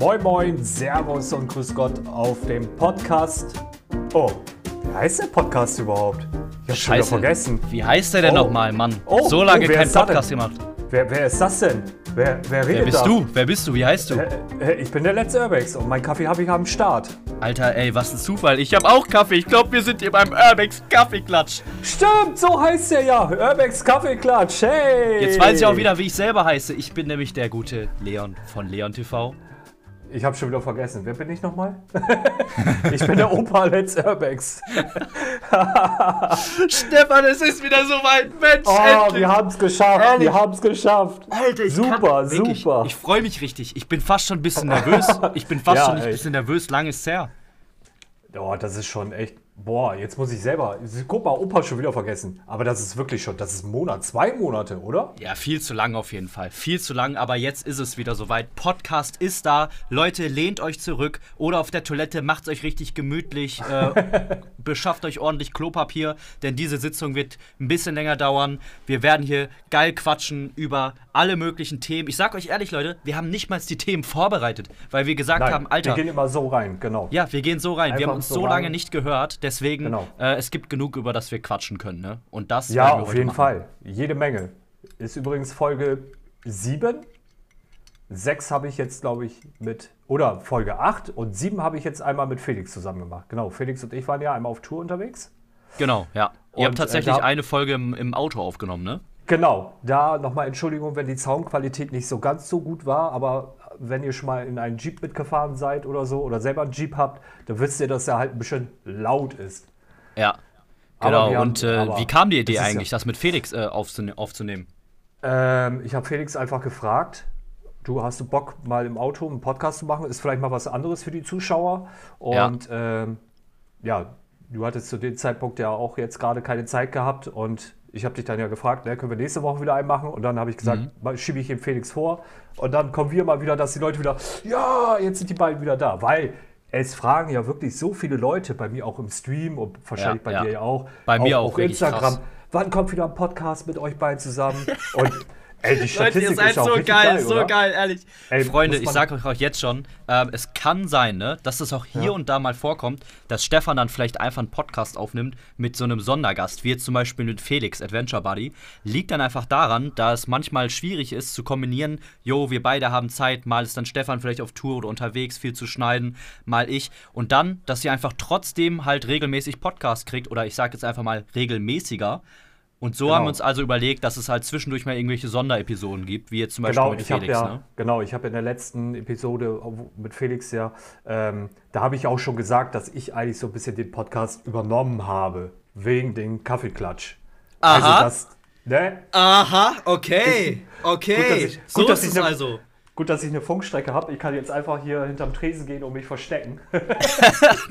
Moin Moin, Servus und Grüß Gott auf dem Podcast. Oh, wie heißt der Podcast überhaupt? Ich hab's schon wieder vergessen. Wie heißt der denn Oh. nochmal, Mann? Oh, so lange oh, da Podcast gemacht. Wer, wer ist das denn? Wer, wer redet Wer bist da? du? Wer bist du? Wie heißt du? Äh, ich bin der letzte Urbex und meinen Kaffee habe ich am Start. Alter, ey, was ein Zufall. Ich habe auch Kaffee. Ich glaube, wir sind hier beim Urbex Kaffeeklatsch. Stimmt, so heißt der ja. Urbex Kaffeeklatsch. Hey. Jetzt weiß ich auch wieder, wie ich selber heiße. Ich bin nämlich der gute Leon von Leon TV. Ich habe schon wieder vergessen. Wer bin ich nochmal? ich bin der Opa Let's Urbex. Stefan, es ist wieder soweit. Mensch, Oh, wir haben es geschafft. Ehrlich? Wir haben es geschafft. Alter, ich super, kann, wirklich, super. Ich freue mich richtig. Ich bin fast schon ein bisschen nervös. Ich bin fast Ja, schon ein bisschen nervös. Lang ist her. Oh, das ist schon echt. Boah, jetzt muss ich selber. Guck mal, Opa schon wieder vergessen. Aber das ist wirklich schon. Das ist ein Monat, zwei Monate, oder? Ja, viel zu lang auf jeden Fall. Viel zu lang, aber jetzt ist es wieder soweit. Podcast ist da. Leute, lehnt euch zurück oder auf der Toilette, macht's euch richtig gemütlich. Äh, beschafft euch ordentlich Klopapier, denn diese Sitzung wird ein bisschen länger dauern. Wir werden hier geil quatschen über alle möglichen Themen. Ich sag euch ehrlich, Leute, wir haben nicht mal die Themen vorbereitet, weil wir gesagt haben, Alter. wir gehen immer so rein, genau. ja, wir gehen so rein. wir Einfach haben uns so so rein. lange nicht gehört, deswegen Genau. äh, es gibt genug, über das wir quatschen können. Ne? Und das Ja, auf jeden machen. Fall. Jede Menge. Ist übrigens Folge 7. 6 habe ich jetzt, glaube ich, mit. Oder Folge 8 und 7 habe ich jetzt einmal mit Felix zusammen gemacht. Genau, Felix und ich waren ja einmal auf Tour unterwegs. Genau, ja. Und, Ihr habt tatsächlich äh, da- eine Folge im, im Auto aufgenommen, ne? Genau, da nochmal Entschuldigung, wenn die Soundqualität nicht so ganz so gut war, aber wenn ihr schon mal in einen Jeep mitgefahren seid oder so oder selber einen Jeep habt, dann wisst ihr, dass er halt ein bisschen laut ist. Ja. Genau. haben- Und äh, wie kam die Idee ist eigentlich, ja- das mit Felix äh, aufzune aufzunehmen? Ähm, ich habe Felix einfach gefragt, du hast du Bock, mal im Auto einen Podcast zu machen? Ist vielleicht mal was anderes für die Zuschauer. Und ähm, ja, du hattest zu dem Zeitpunkt ja auch jetzt gerade keine Zeit gehabt und ich habe dich dann ja gefragt, ne, können wir nächste Woche wieder einen machen? Und dann habe ich gesagt, Mhm. schiebe ich ihm Felix vor. Und dann kommen wir mal wieder, dass die Leute wieder, ja, jetzt sind die beiden wieder da. Weil es fragen ja wirklich so viele Leute, bei mir auch im Stream und wahrscheinlich Ja, bei ja. dir ja auch. Bei mir auf, auch, richtig Instagram. krass. Wann kommt wieder ein Podcast mit euch beiden zusammen? Und ey, die Leute, Statistik ihr seid ist so richtig geil, so geil, ehrlich. Ey, Freunde, ich sage euch auch jetzt schon, ähm, es kann sein, ne, dass es auch hier Ja. und da mal vorkommt, dass Stefan dann vielleicht einfach einen Podcast aufnimmt mit so einem Sondergast, wie jetzt zum Beispiel mit Felix, Adventure Buddy. Liegt dann einfach daran, da es manchmal schwierig ist zu kombinieren, jo, wir beide haben Zeit, mal ist dann Stefan vielleicht auf Tour oder unterwegs, viel zu schneiden, mal ich. Und dann, dass ihr einfach trotzdem halt regelmäßig Podcast kriegt, oder ich sage jetzt einfach mal regelmäßiger. Und so Genau. haben wir uns also überlegt, dass es halt zwischendurch mal irgendwelche Sonderepisoden gibt, wie jetzt zum Beispiel Genau, mit Felix. ja, ne? genau, ich habe in der letzten Episode wo- mit Felix ja, ähm, da habe ich auch schon gesagt, dass ich eigentlich so ein bisschen den Podcast übernommen habe wegen dem Kaffeeklatsch. Aha. Also das, ne? Aha, okay, okay. Gut, dass ich- so gut, dass ist ich es also. Gut, dass ich eine Funkstrecke habe. Ich kann jetzt einfach hier hinterm Tresen gehen und mich verstecken.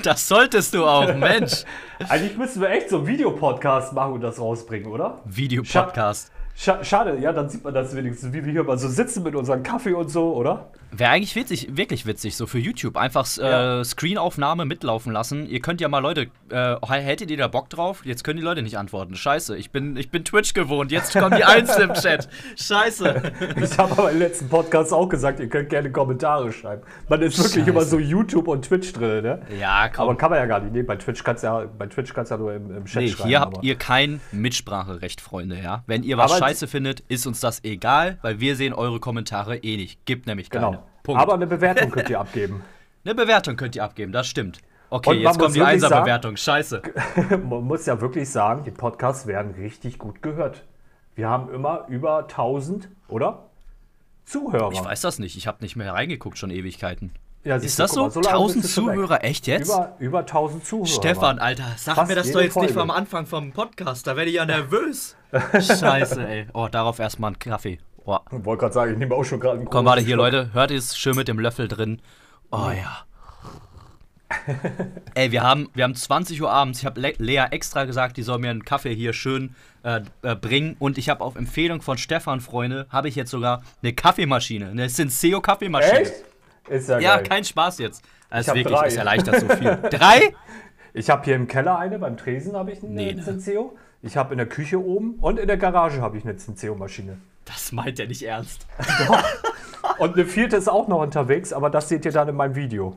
Das solltest du auch, Mensch. eigentlich müssten wir echt so einen Videopodcast machen und das rausbringen, oder? Videopodcast. Scha schade, ja, dann sieht man das wenigstens, wie wir hier mal so sitzen mit unserem Kaffee und so, oder? Wäre eigentlich witzig, wirklich witzig, so für YouTube. Einfach äh, Ja. Screenaufnahme mitlaufen lassen. Ihr könnt ja mal Leute, äh, hättet ihr da Bock drauf? Jetzt können die Leute nicht antworten. Scheiße, ich bin, ich bin Twitch gewohnt. Jetzt kommen die Einzel im Chat. Scheiße. Ich habe aber im letzten Podcast auch gesagt, ihr könnt gerne Kommentare schreiben. Man ist wirklich Scheiße. immer so YouTube und Twitch drin, ne? Ja, komm. Aber kann man ja gar nicht. Nee, bei Twitch kannst du ja, bei Twitch kannst du ja nur im, im Chat Nee, schreiben. hier habt ihr kein Mitspracherecht, Freunde, ja? Wenn ihr was Aber- scheiße findet, ist uns das egal, weil wir sehen eure Kommentare eh nicht. Gibt nämlich keine. Genau. Punkt. Aber eine Bewertung könnt ihr abgeben. Eine Bewertung könnt ihr abgeben, das stimmt. Okay, Und jetzt kommt die Einser-Bewertung. Scheiße. Man muss ja wirklich sagen, die Podcasts werden richtig gut gehört. Wir haben immer über 1000, oder? Zuhörer. Ich weiß das nicht, ich habe nicht mehr reingeguckt, schon Ewigkeiten. Ja, Ist das so? lange 1000 bist du schon weg. Zuhörer, echt jetzt? Über, über 1000 Zuhörer. Stefan, Alter, sag Fast mir das doch jetzt nicht Folge. am Anfang vom Podcast, da werde ich ja nervös. Scheiße, ey. Oh, darauf erstmal einen Kaffee. Oh. Ich wollte gerade sagen, ich nehme auch schon gerade einen Komm, großen warte hier. Leute. Hört ihr es schön mit dem Löffel drin? Oh ja. Ey, wir haben, wir haben 20 Uhr abends. Ich habe Le Lea extra gesagt, die soll mir einen Kaffee hier schön äh, äh, bringen. Und ich habe auf Empfehlung von Stefan, Freunde, habe ich jetzt sogar eine Kaffeemaschine. Eine Senseo-Kaffeemaschine. Echt? Ist ja, Ja, geil. kein Spaß jetzt. Das ist wirklich, drei. es erleichtert so viel. Drei? Ich habe hier im Keller eine, beim Tresen habe ich eine Nee, ne. Senseo. Ich habe in der Küche oben und in der Garage habe ich eine Senseo-Maschine. Das meint er nicht ernst. Und eine vierte ist auch noch unterwegs, aber das seht ihr dann in meinem Video.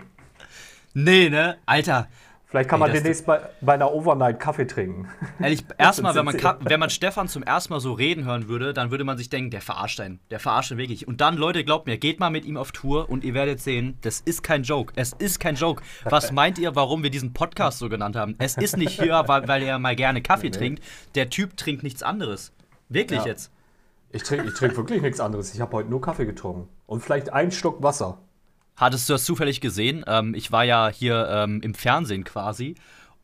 Nee, ne? Alter, Vielleicht kann Ey, man demnächst bei, bei einer Overnight Kaffee trinken. Ehrlich, erstmal, wenn man, wenn man Stefan zum ersten Mal so reden hören würde, dann würde man sich denken, der verarscht einen. Der verarscht einen wirklich. Und dann, Leute, glaubt mir, geht mal mit ihm auf Tour und ihr werdet sehen, das ist kein Joke. Es ist kein Joke. Was meint ihr, warum wir diesen Podcast so genannt haben? Es ist nicht hier, weil, weil er mal gerne Kaffee trinkt. Der Typ trinkt nichts anderes. Wirklich Ja. jetzt. Ich trinke ich trink wirklich nichts anderes. Ich habe heute nur Kaffee getrunken. Und vielleicht einen Schluck Wasser. Hattest du das zufällig gesehen? Ähm, ich war ja hier ähm, im Fernsehen quasi.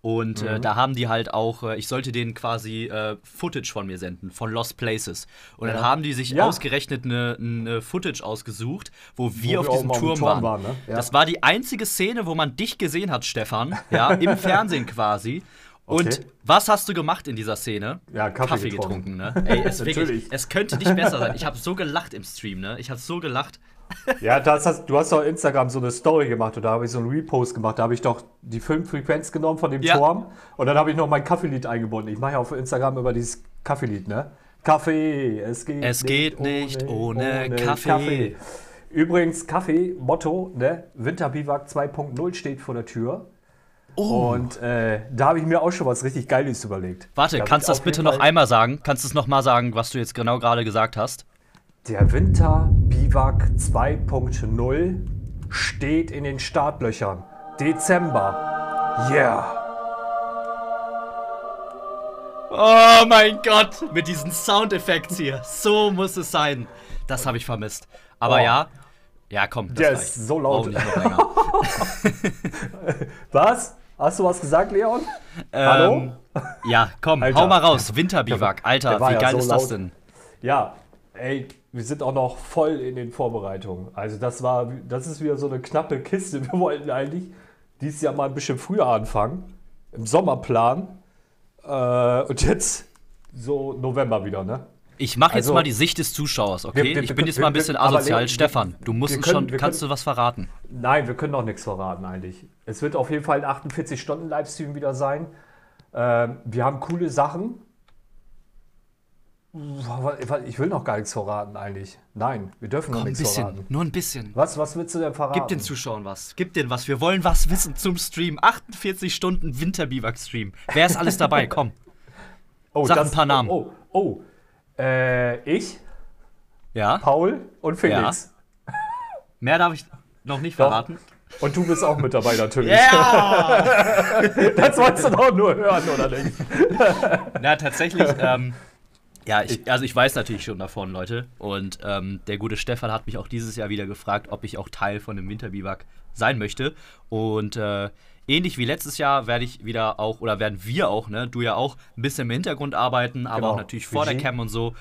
Und Mhm. äh, da haben die halt auch, äh, ich sollte denen quasi äh, Footage von mir senden, von Lost Places. Und dann Ja. haben die sich Ja. ausgerechnet eine, eine Footage ausgesucht, wo wir wir auf diesem Turm waren. waren, ne? Ja. Das war die einzige Szene, wo man dich gesehen hat, Stefan, ja, im Fernsehen quasi. Und Okay. was hast du gemacht in dieser Szene? Ja, Kaffee getrunken, getrunken. ne? Ey, es, wirklich, es könnte nicht besser sein. Ich habe so gelacht im Stream, ne? Ich habe so gelacht. Ja, das hast, du hast doch Instagram so eine Story gemacht und da habe ich so einen Repost gemacht. Da habe ich doch die Filmfrequenz genommen von dem Ja. Turm und dann habe ich noch mein Kaffeelied eingebunden. Ich mache ja auf Instagram über dieses Kaffeelied, ne? Kaffee, es geht Es geht nicht ohne Kaffee. Übrigens, Kaffee, Motto, ne? Winterbiwak 2.0 steht vor der Tür. Oh. Und äh, da habe ich mir auch schon was richtig Geiles überlegt. Warte, Da kannst du das bitte noch einmal sagen? Kannst du es noch mal sagen, was du jetzt genau gerade gesagt hast? Der Winterbiwak 2.0 steht in den Startlöchern. Dezember. Yeah. Oh mein Gott, mit diesen Soundeffekts hier. So muss es sein. Das habe ich vermisst. Aber Oh. ja, ja, komm. Das Der ist so laut. Länger. Was? Hast du was gesagt, Leon? ähm, Hallo? Ja, komm, Alter. hau mal raus. Winterbiwak. Alter, wie ja geil so ist das laut. denn? Ja, ey, wir sind auch noch voll in den Vorbereitungen. Also das war, das ist wieder so eine knappe Kiste. Wir wollten eigentlich dieses Jahr mal ein bisschen früher anfangen, im Sommerplan. Äh, und jetzt so November wieder, ne? Ich mache jetzt Also- mal die Sicht des Zuschauers, okay? Wir- wir- ich bin jetzt wir- mal ein bisschen aber asozial. Leon, Stefan, du musst können- schon, wir kannst können- du was verraten? Nein, wir können noch nichts verraten eigentlich. Es wird auf jeden Fall ein 48-Stunden-Livestream wieder sein. Ähm, wir haben coole Sachen. Ich will noch gar nichts verraten eigentlich. Nein, wir dürfen noch Komm, ein nichts bisschen, verraten. nur ein bisschen. Was, was willst du denn verraten? Gib den Zuschauern was. Gib denen was. Wir wollen was wissen zum Stream. 48 Stunden Winterbiwak-Stream. Wer ist alles dabei? Komm. oh, sag ein paar Namen. Oh, oh. Äh, ich, Ja? Paul und Felix. Mehr darf ich noch nicht Doch. verraten. Und du bist auch mit dabei natürlich. Ja! Das wolltest du doch nur hören, oder nicht? Na, tatsächlich, ähm, ja, ich, also ich weiß natürlich schon davon, Leute. Und ähm, der gute Stefan hat mich auch dieses Jahr wieder gefragt, ob ich auch Teil von dem Winterbiwak sein möchte. Und äh, ähnlich wie letztes Jahr werde ich wieder auch, oder werden wir auch, ne, du ja auch, ein bisschen im Hintergrund arbeiten, aber Genau. auch natürlich vor der. Cam und so.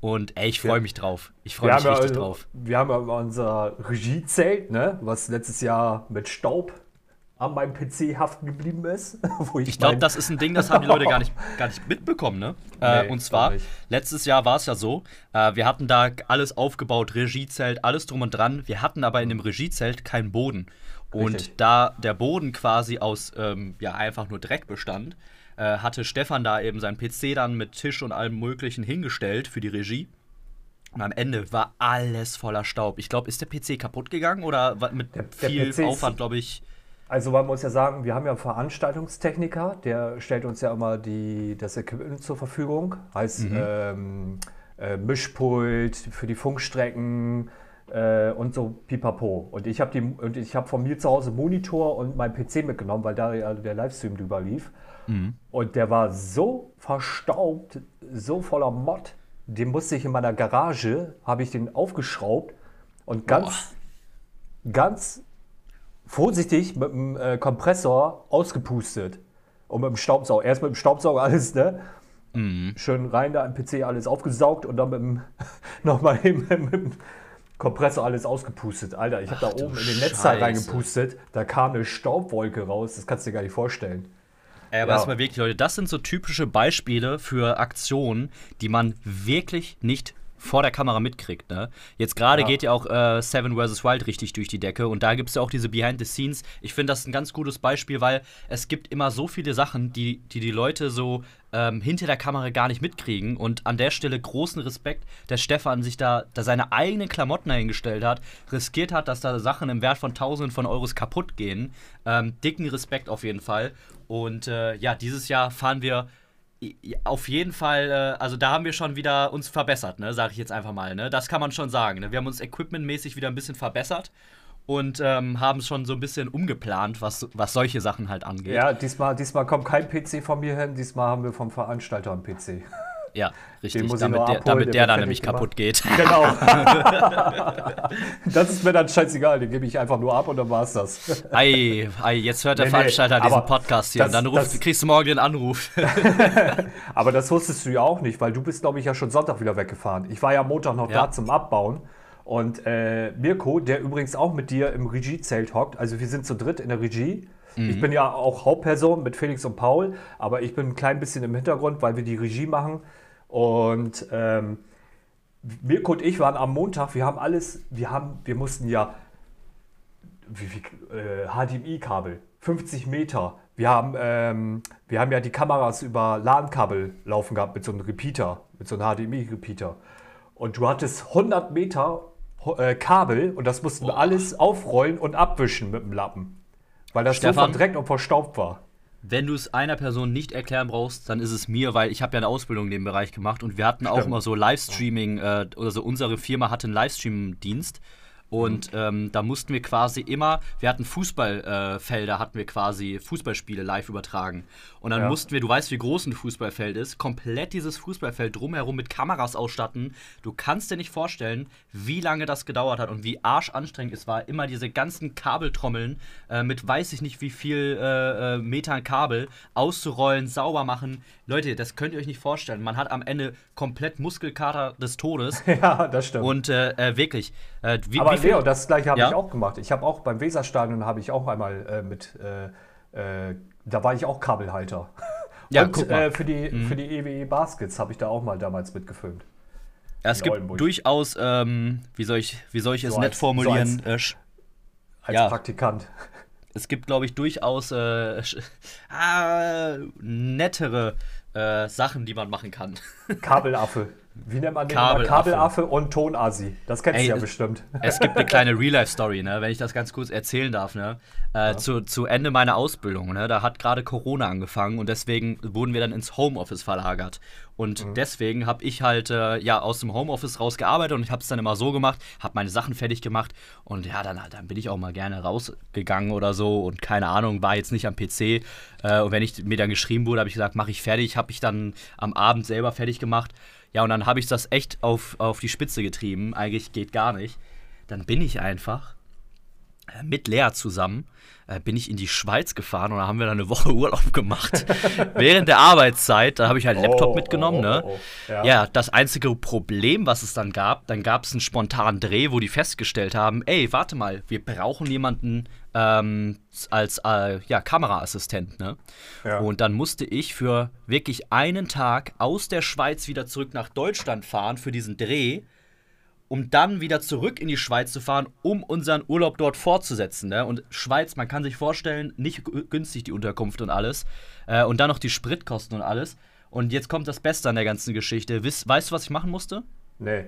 Und ey, ich freue Ja. mich drauf. Ich freue mich haben, ja, richtig also- drauf. wir haben ja unser Regiezelt, ne, was letztes Jahr mit Staub an meinem PC haften geblieben ist. Wo ich Ich glaube, das ist ein Ding, das haben die Leute gar nicht, gar nicht mitbekommen, ne? äh, Nee, und zwar, letztes Jahr war es ja so, äh, wir hatten da alles aufgebaut, Regiezelt, alles drum und dran. Wir hatten aber in dem Regiezelt keinen Boden. Und Richtig. da der Boden quasi aus, ähm, ja, einfach nur Dreck bestand, äh, hatte Stefan da eben seinen PC dann mit Tisch und allem Möglichen hingestellt für die Regie. Und am Ende war alles voller Staub. Ich glaube, ist der PC kaputt gegangen oder mit Der- der viel PC Aufwand, glaube ich. Also man muss ja sagen, wir haben ja einen Veranstaltungstechniker, der stellt uns ja immer die, das Equipment zur Verfügung. Heißt ähm, äh, Mischpult für die Funkstrecken äh, und so pipapo. Und ich habe hab von mir zu Hause Monitor und mein PC mitgenommen, weil da ja der Livestream drüber lief. Und der war so verstaubt, so voller Mott, den musste ich in meiner Garage, habe ich den aufgeschraubt und ganz, ganz vorsichtig mit dem äh, Kompressor ausgepustet. Und mit dem Staubsauger. Erst mit dem Staubsauger alles, ne? Schön rein da im PC alles aufgesaugt und dann mit dem, nochmal eben mit dem Kompressor alles ausgepustet. Alter, ich habe da oben in den Netzteil reingepustet. Da kam eine Staubwolke raus. Das kannst du dir gar nicht vorstellen. Ey, aber Ja. erstmal wirklich, Leute, das sind so typische Beispiele für Aktionen, die man wirklich nicht vor der Kamera mitkriegt. Ne? Jetzt gerade ja. geht ja auch äh, Seven vs. Wild richtig durch die Decke und da gibt es ja auch diese Behind the Scenes. Ich finde das ein ganz gutes Beispiel, weil es gibt immer so viele Sachen, die die, die Leute so ähm, hinter der Kamera gar nicht mitkriegen. Und an der Stelle großen Respekt, dass Stefan sich da, da seine eigenen Klamotten eingestellt hat, riskiert hat, dass da Sachen im Wert von Tausenden von Euros kaputt gehen. Ähm, dicken Respekt auf jeden Fall. Und äh, ja, dieses Jahr fahren wir auf jeden Fall, äh, also da haben wir schon wieder uns verbessert, ne, sage ich jetzt einfach mal. Ne? Das kann man schon sagen. Ne? Wir haben uns equipmentmäßig wieder ein bisschen verbessert und ähm, haben schon so ein bisschen umgeplant, was, was solche Sachen halt angeht. Ja, diesmal, diesmal kommt kein PC von mir hin, diesmal haben wir vom Veranstalter einen PC. Ja, richtig. damit der, damit der, der dann nämlich gemacht. kaputt geht. Genau. das ist mir dann scheißegal, den gebe ich einfach nur ab und dann war es das. Ei, ei, jetzt hört der nee, Veranstalter nee, diesen Podcast hier das, und dann ruft, das, kriegst du morgen den Anruf. aber das wusstest du ja auch nicht, weil du bist, glaube ich, ja schon Sonntag wieder weggefahren. Ich war ja Montag noch ja. da zum Abbauen. Und äh, Mirko, der übrigens auch mit dir im Regiezelt hockt, also wir sind zu dritt in der Regie. Mhm. Ich bin ja auch Hauptperson mit Felix und Paul, aber ich bin ein klein bisschen im Hintergrund, weil wir die Regie machen. Und ähm, Mirko und ich waren am Montag, wir haben alles, wir haben, wir mussten ja äh, HDMI-Kabel, 50 Meter. Wir haben, ähm, wir haben ja die Kameras über LAN-Kabel laufen gehabt mit so einem Repeater, mit so einem HDMI-Repeater. Und du hattest 100 Meter äh, Kabel und das mussten wir alles aufrollen und abwischen mit dem Lappen. Weil das Stefan, so verdreckt und verstaubt war. Wenn du es einer Person nicht erklären brauchst, dann ist es mir, weil ich habe ja eine Ausbildung in dem Bereich gemacht und wir hatten Stimmt. auch immer so Livestreaming, äh, oder so unsere Firma hatte einen Livestream-Dienst und mhm. ähm, da mussten wir quasi immer, wir hatten Fußballfelder, äh, hatten wir quasi Fußballspiele live übertragen. Und dann ja. mussten wir, du weißt, wie groß ein Fußballfeld ist, komplett dieses Fußballfeld drumherum mit Kameras ausstatten. Du kannst dir nicht vorstellen, wie lange das gedauert hat und wie arschanstrengend es war, immer diese ganzen Kabeltrommeln äh, mit weiß ich nicht wie viel äh, äh Metern Kabel auszurollen, sauber machen. Leute, das könnt ihr euch nicht vorstellen. Man hat am Ende komplett Muskelkater des Todes. ja, das stimmt. Und äh, äh, wie, Aber wie Leo, das gleiche habe ja? ich auch gemacht. Ich habe auch beim Weserstadion habe ich auch einmal mit da war ich auch Kabelhalter. Ja, und äh, für, die, mhm. für die EWE Baskets habe ich da auch mal damals mitgefilmt. Ja, es gibt Oldenburg. durchaus, ähm, wie, soll ich, wie soll ich es so nett als, formulieren? So als, äh, als ja. Praktikant. Es gibt, glaube ich, durchaus äh, ah, nettere äh, Sachen, die man machen kann. Kabelaffe. Wie nennt man den? Kabelaffe, Kabelaffe und Tonasi. Das kennst Ey, du ja bestimmt. Es gibt eine kleine Real-Life-Story, ne? wenn ich das ganz kurz erzählen darf. Ne? Äh, ja. zu, zu Ende meiner Ausbildung. Ne? Da hat gerade Corona angefangen und deswegen wurden wir dann ins Homeoffice verlagert. Und mhm. deswegen habe ich halt äh, ja aus dem Homeoffice rausgearbeitet und ich habe es dann immer so gemacht, habe meine Sachen fertig gemacht und ja, dann, dann bin ich auch mal gerne rausgegangen oder so und keine Ahnung, war jetzt nicht am PC. Äh, und wenn ich mir dann geschrieben wurde, habe ich gesagt, mache ich fertig, habe ich dann am Abend selber fertig gemacht. Ja, und dann habe ich das echt auf, auf die Spitze getrieben. Eigentlich geht gar nicht. Dann bin ich einfach äh, mit Lea zusammen äh, bin ich in die Schweiz gefahren und da haben wir dann eine Woche Urlaub gemacht. Während der Arbeitszeit, da habe ich halt einen Laptop oh, mitgenommen. Oh, ne? Oh, oh, ja. ja. das einzige Problem, was es dann gab, dann gab es einen spontanen Dreh, wo die festgestellt haben, ey, warte mal, wir brauchen jemanden ähm, als äh, ja, Kameraassistent. Ne? Ja. Und dann musste ich für wirklich einen Tag aus der Schweiz wieder zurück nach Deutschland fahren für diesen Dreh um dann wieder zurück in die Schweiz zu fahren, um unseren Urlaub dort fortzusetzen. Ne? Und Schweiz, man kann sich vorstellen, nicht günstig die Unterkunft und alles. Äh, und dann noch die Spritkosten und alles. Und jetzt kommt das Beste an der ganzen Geschichte. Weißt, weißt du, was ich machen musste? Nee.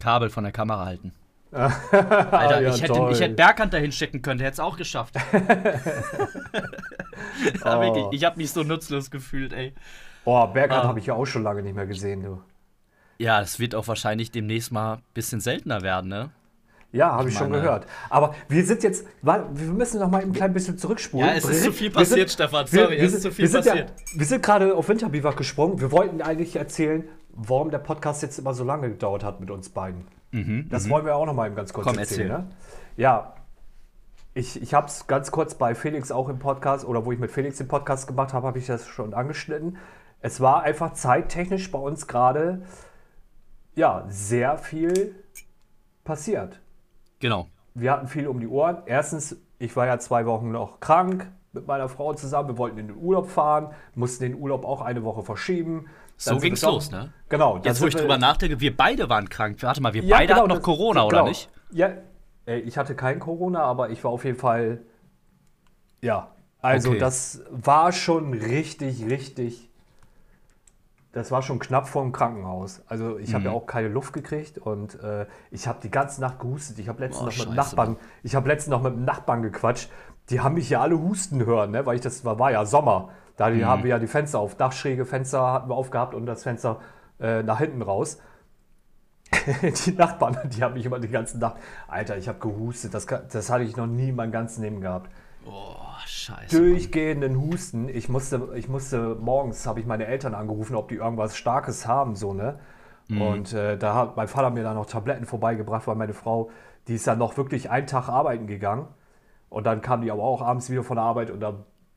Kabel von der Kamera halten. Alter, ja, ich, hätte, ich hätte Berghand dahin schicken können, der hätte es auch geschafft. oh. Wirklich, ich habe mich so nutzlos gefühlt, ey. Boah, Berghand ah. habe ich ja auch schon lange nicht mehr gesehen, du. Ja, es wird auch wahrscheinlich demnächst mal ein bisschen seltener werden, ne? Ja, habe ich, ich schon gehört. Aber wir sind jetzt, wir müssen noch mal ein klein bisschen zurückspulen. Ja, es ist zu viel passiert, sind, Stefan. Sorry, wir, es ist zu viel passiert. Ja, wir sind gerade auf Winterbiwak gesprungen. Wir wollten eigentlich erzählen, warum der Podcast jetzt immer so lange gedauert hat mit uns beiden. Mhm, das mhm. wollen wir auch noch mal ganz kurz Komm, erzählen. Erzähl. Ne? Ja, ich, ich habe es ganz kurz bei Felix auch im Podcast oder wo ich mit Felix den Podcast gemacht habe, habe ich das schon angeschnitten. Es war einfach zeittechnisch bei uns gerade ja, sehr viel passiert. Genau. Wir hatten viel um die Ohren. Erstens, ich war ja zwei Wochen noch krank. mit meiner Frau zusammen. Wir wollten in den Urlaub fahren, mussten den Urlaub auch eine Woche verschieben. So ging's wir doch- los, ne? Genau. Jetzt, wo ich drüber nachdenke, wir beide waren krank. Warte mal, wir Ja, beide genau, hatten noch das- Corona, oder genau. nicht? Ja, ich hatte kein Corona, aber ich war auf jeden Fall. Ja, also Okay. das war schon richtig, richtig. Das war schon knapp vor dem Krankenhaus. Also ich Mhm. habe ja auch keine Luft gekriegt und äh, ich habe die ganze Nacht gehustet. Ich habe letztens Oh, noch mit dem Nachbarn, ich habe letztens noch mit dem Nachbarn gequatscht. Die haben mich hier alle husten hören, ne? weil ich das war, war ja Sommer. Da Mhm. haben wir ja die Fenster auf, Dachschräge Fenster hatten wir aufgehabt und das Fenster äh, nach hinten raus. die Nachbarn, die haben mich immer die ganze Nacht, Alter, ich habe gehustet, das, das hatte ich noch nie in meinem ganzen Leben gehabt. Oh, scheiße. Durchgehenden Husten. Ich musste, ich musste morgens, habe ich meine Eltern angerufen, ob die irgendwas Starkes haben, so, ne? Und äh, da hat mein Vater mir dann noch Tabletten vorbeigebracht, weil meine Frau, die ist dann noch wirklich einen Tag arbeiten gegangen. Und dann kam die aber auch abends wieder von der Arbeit und da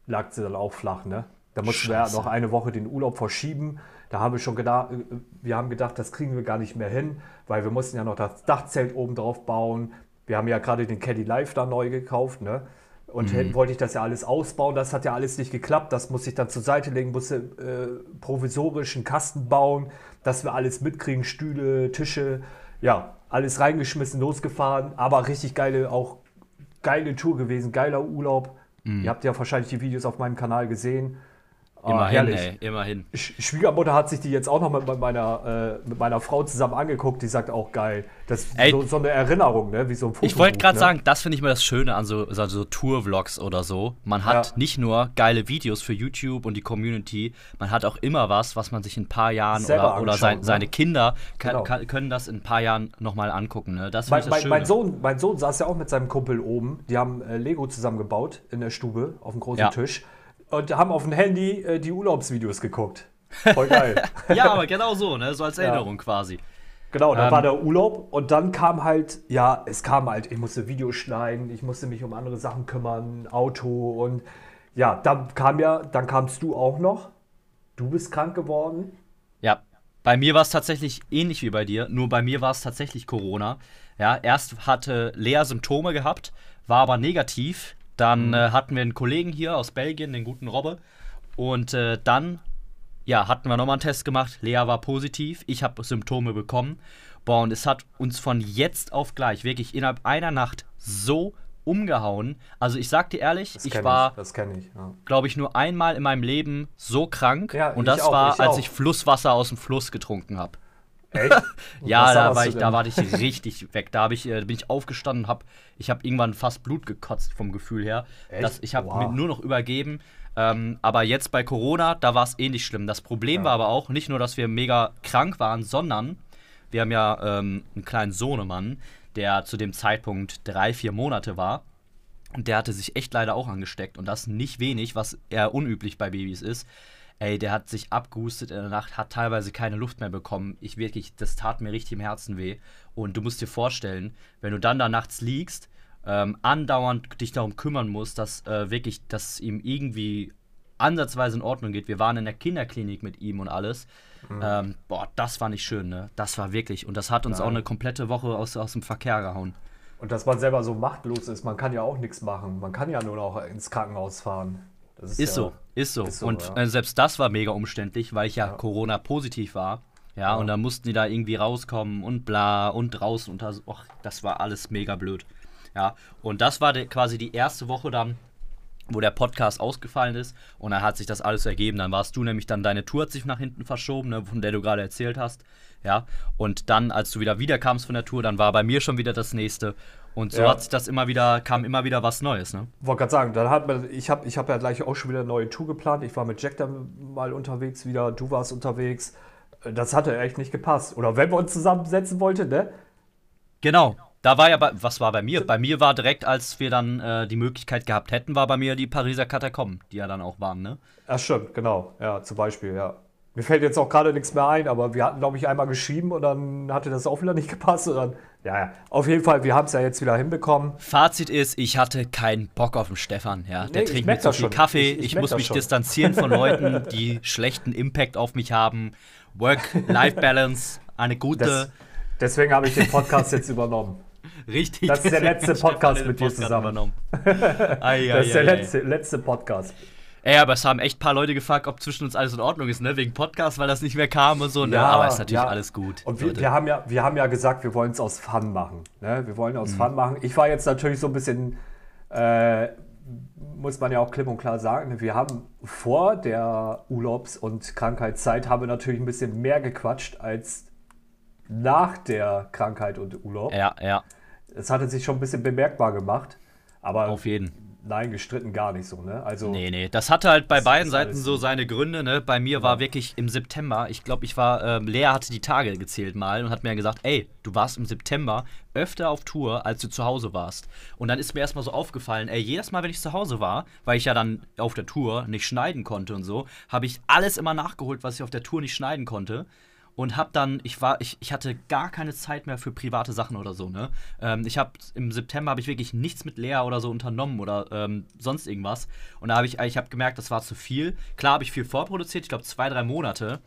lag sie dann auch flach, ne? Da mussten wir ja Scheiße. noch eine Woche den Urlaub verschieben. Da haben wir schon gedacht, äh, wir haben gedacht, das kriegen wir gar nicht mehr hin, weil wir mussten ja noch das Dachzelt oben drauf bauen. Wir haben ja gerade den Caddy Live da neu gekauft, ne? Und hätten, wollte ich das ja alles ausbauen. Das hat ja alles nicht geklappt. Das musste ich dann zur Seite legen, musste äh, provisorisch einen Kasten bauen, dass wir alles mitkriegen, Stühle, Tische, ja, alles reingeschmissen, losgefahren. Aber richtig geile, auch geile Tour gewesen, geiler Urlaub. Ihr habt ja wahrscheinlich die Videos auf meinem Kanal gesehen. Ah, Immerhin, ey, immerhin. Sch Schwiegermutter hat sich die jetzt auch noch mit meiner, äh, mit meiner Frau zusammen angeguckt. Die sagt auch geil. Das ist Ey. so, so eine Erinnerung, ne? wie so ein Foto. Ich wollte gerade ne? sagen, das finde ich mal das Schöne an so, so, so Tour-Vlogs oder so. Man hat Ja. nicht nur geile Videos für YouTube und die Community, man hat auch immer was, was man sich in ein paar Jahren Selber oder, oder sein, ne? seine Kinder kann, Genau. kann, können das in ein paar Jahren nochmal angucken. Ne? Das Mein, ich das mein, Schöne. mein, Sohn, mein Sohn saß ja auch mit seinem Kumpel oben. Die haben äh, Lego zusammengebaut in der Stube auf dem großen Ja. Tisch und haben auf dem Handy äh, die Urlaubsvideos geguckt. Voll geil. ja, aber genau so, ne? so als Erinnerung quasi. Genau, dann Ähm, war der Urlaub und dann kam halt, ja, es kam halt, ich musste Videos schneiden, ich musste mich um andere Sachen kümmern, Auto und ja, dann kam ja, dann kamst du auch noch. Du bist krank geworden. Ja, bei mir war es tatsächlich ähnlich wie bei dir, nur bei mir war es tatsächlich Corona. Ja, erst hatte Lea Symptome gehabt, war aber negativ. Dann äh, hatten wir einen Kollegen hier aus Belgien, den guten Robbe. Und äh, dann, ja, hatten wir nochmal einen Test gemacht. Lea war positiv, ich habe Symptome bekommen. Boah, und es hat uns von jetzt auf gleich wirklich innerhalb einer Nacht so umgehauen. Also ich sag dir ehrlich, ich kenn war das ich. Ja. glaube ich, nur einmal in meinem Leben so krank. Ja, und ich das auch, war, ich als ich Flusswasser aus dem Fluss getrunken habe. Echt? Ja, da war, ich, denn? da war ich richtig weg. Da hab ich, äh, bin ich aufgestanden, hab, ich habe irgendwann fast Blut gekotzt vom Gefühl her. Echt? Das, ich habe Wow. nur noch übergeben. Ähm, aber jetzt bei Corona, da war es ähnlich schlimm. Das Problem war aber auch nicht nur, dass wir mega krank waren, sondern wir haben ja ähm, einen kleinen Sohnemann, der zu dem Zeitpunkt drei, vier Monate war. Und der hatte sich echt leider auch angesteckt. Und das nicht wenig, was eher unüblich bei Babys ist. Ey, der hat sich abgehustet in der Nacht, hat teilweise keine Luft mehr bekommen. Ich wirklich, das tat mir richtig im Herzen weh. Und du musst dir vorstellen, wenn du dann da nachts liegst, ähm, andauernd dich darum kümmern musst, dass äh, wirklich, dass ihm irgendwie ansatzweise in Ordnung geht. Wir waren in der Kinderklinik mit ihm und alles. Ähm, boah, das war nicht schön, ne? Das war wirklich. Und das hat uns Nein. auch eine komplette Woche aus, aus dem Verkehr gehauen. Und dass man selber so machtlos ist, man kann ja auch nichts machen. Man kann ja nur noch ins Krankenhaus fahren. Das Ist ja, so, ist so. ist so, und ja. äh, selbst das war mega umständlich, weil ich ja, Ja. Corona positiv war. Ja, und dann mussten die da irgendwie rauskommen und bla und draußen und das, och, das war alles mega blöd. Ja, und das war de, quasi die erste Woche dann, wo der Podcast ausgefallen ist und dann hat sich das alles ergeben. Dann warst du nämlich dann, deine Tour hat sich nach hinten verschoben, ne, von der du gerade erzählt hast. Ja, und dann, als du wieder wiederkamst von der Tour, dann war bei mir schon wieder das nächste. Und so Ja. hat sich das immer wieder, kam immer wieder was Neues, ne? wollte gerade sagen, dann hat man, ich habe ich hab ja gleich auch schon wieder eine neue Tour geplant. Ich war mit Jack dann mal unterwegs wieder, du warst unterwegs. Das hatte echt nicht gepasst. Oder wenn wir uns zusammensetzen wollten, ne? Genau. Da war ja, bei, was war bei mir? Bei mir war direkt, als wir dann äh, die Möglichkeit gehabt hätten, war bei mir die Pariser Katakomben, die ja dann auch waren, ne? Ja, stimmt, genau. Ja, zum Beispiel, ja. Mir fällt jetzt auch gerade nichts mehr ein, aber wir hatten, glaube ich, einmal geschrieben und dann hatte das auch wieder nicht gepasst. Und dann, ja, ja. Auf jeden Fall, wir haben es ja jetzt wieder hinbekommen. Fazit ist, ich hatte keinen Bock auf den Stefan, ja. Der Nee, trinkt so das viel schon. Kaffee, Ich- ich, ich muss mich schon. distanzieren von Leuten, die schlechten Impact auf mich haben. Work-Life-Balance, eine gute. Das, deswegen habe ich den Podcast jetzt übernommen. Richtig. Das ist der letzte Podcast mit dir zusammen. ai, das ist der letzte, letzte Podcast. Ey, aber es haben echt ein paar Leute gefragt, ob zwischen uns alles in Ordnung ist, ne? Wegen Podcast, weil das nicht mehr kam und so. Ne? Ja, aber ist natürlich ja. alles gut. Und wir, wir, haben ja, wir haben ja gesagt, wir wollen es aus Fun machen. Ne? Wir wollen aus mhm. Fun machen. Ich war jetzt natürlich so ein bisschen, äh, muss man ja auch klipp und klar sagen, wir haben vor der Urlaubs- und Krankheitszeit haben wir natürlich ein bisschen mehr gequatscht als nach der Krankheit und Urlaub. Ja, ja. Es hatte sich schon ein bisschen bemerkbar gemacht. Aber Auf jeden Nein, gestritten gar nicht so, ne? Also, nee, nee. Das hatte halt bei beiden Seiten so seine Gründe, ne? Bei mir ja. war wirklich im September, ich glaube, ich war, ähm, Lea hatte die Tage gezählt mal und hat mir gesagt, ey, du warst im September öfter auf Tour, als du zu Hause warst. Und dann ist mir erstmal so aufgefallen, ey, jedes Mal, wenn ich zu Hause war, weil ich ja dann auf der Tour nicht schneiden konnte und so, habe ich alles immer nachgeholt, was ich auf der Tour nicht schneiden konnte und hab dann, ich war, ich, ich hatte gar keine Zeit mehr für private Sachen oder so, ne? Ähm, ich habe im September habe ich wirklich nichts mit Lea oder so unternommen oder ähm, sonst irgendwas. Und da habe ich, ich habe gemerkt, das war zu viel. Klar habe ich viel vorproduziert, ich glaube zwei, drei Monate.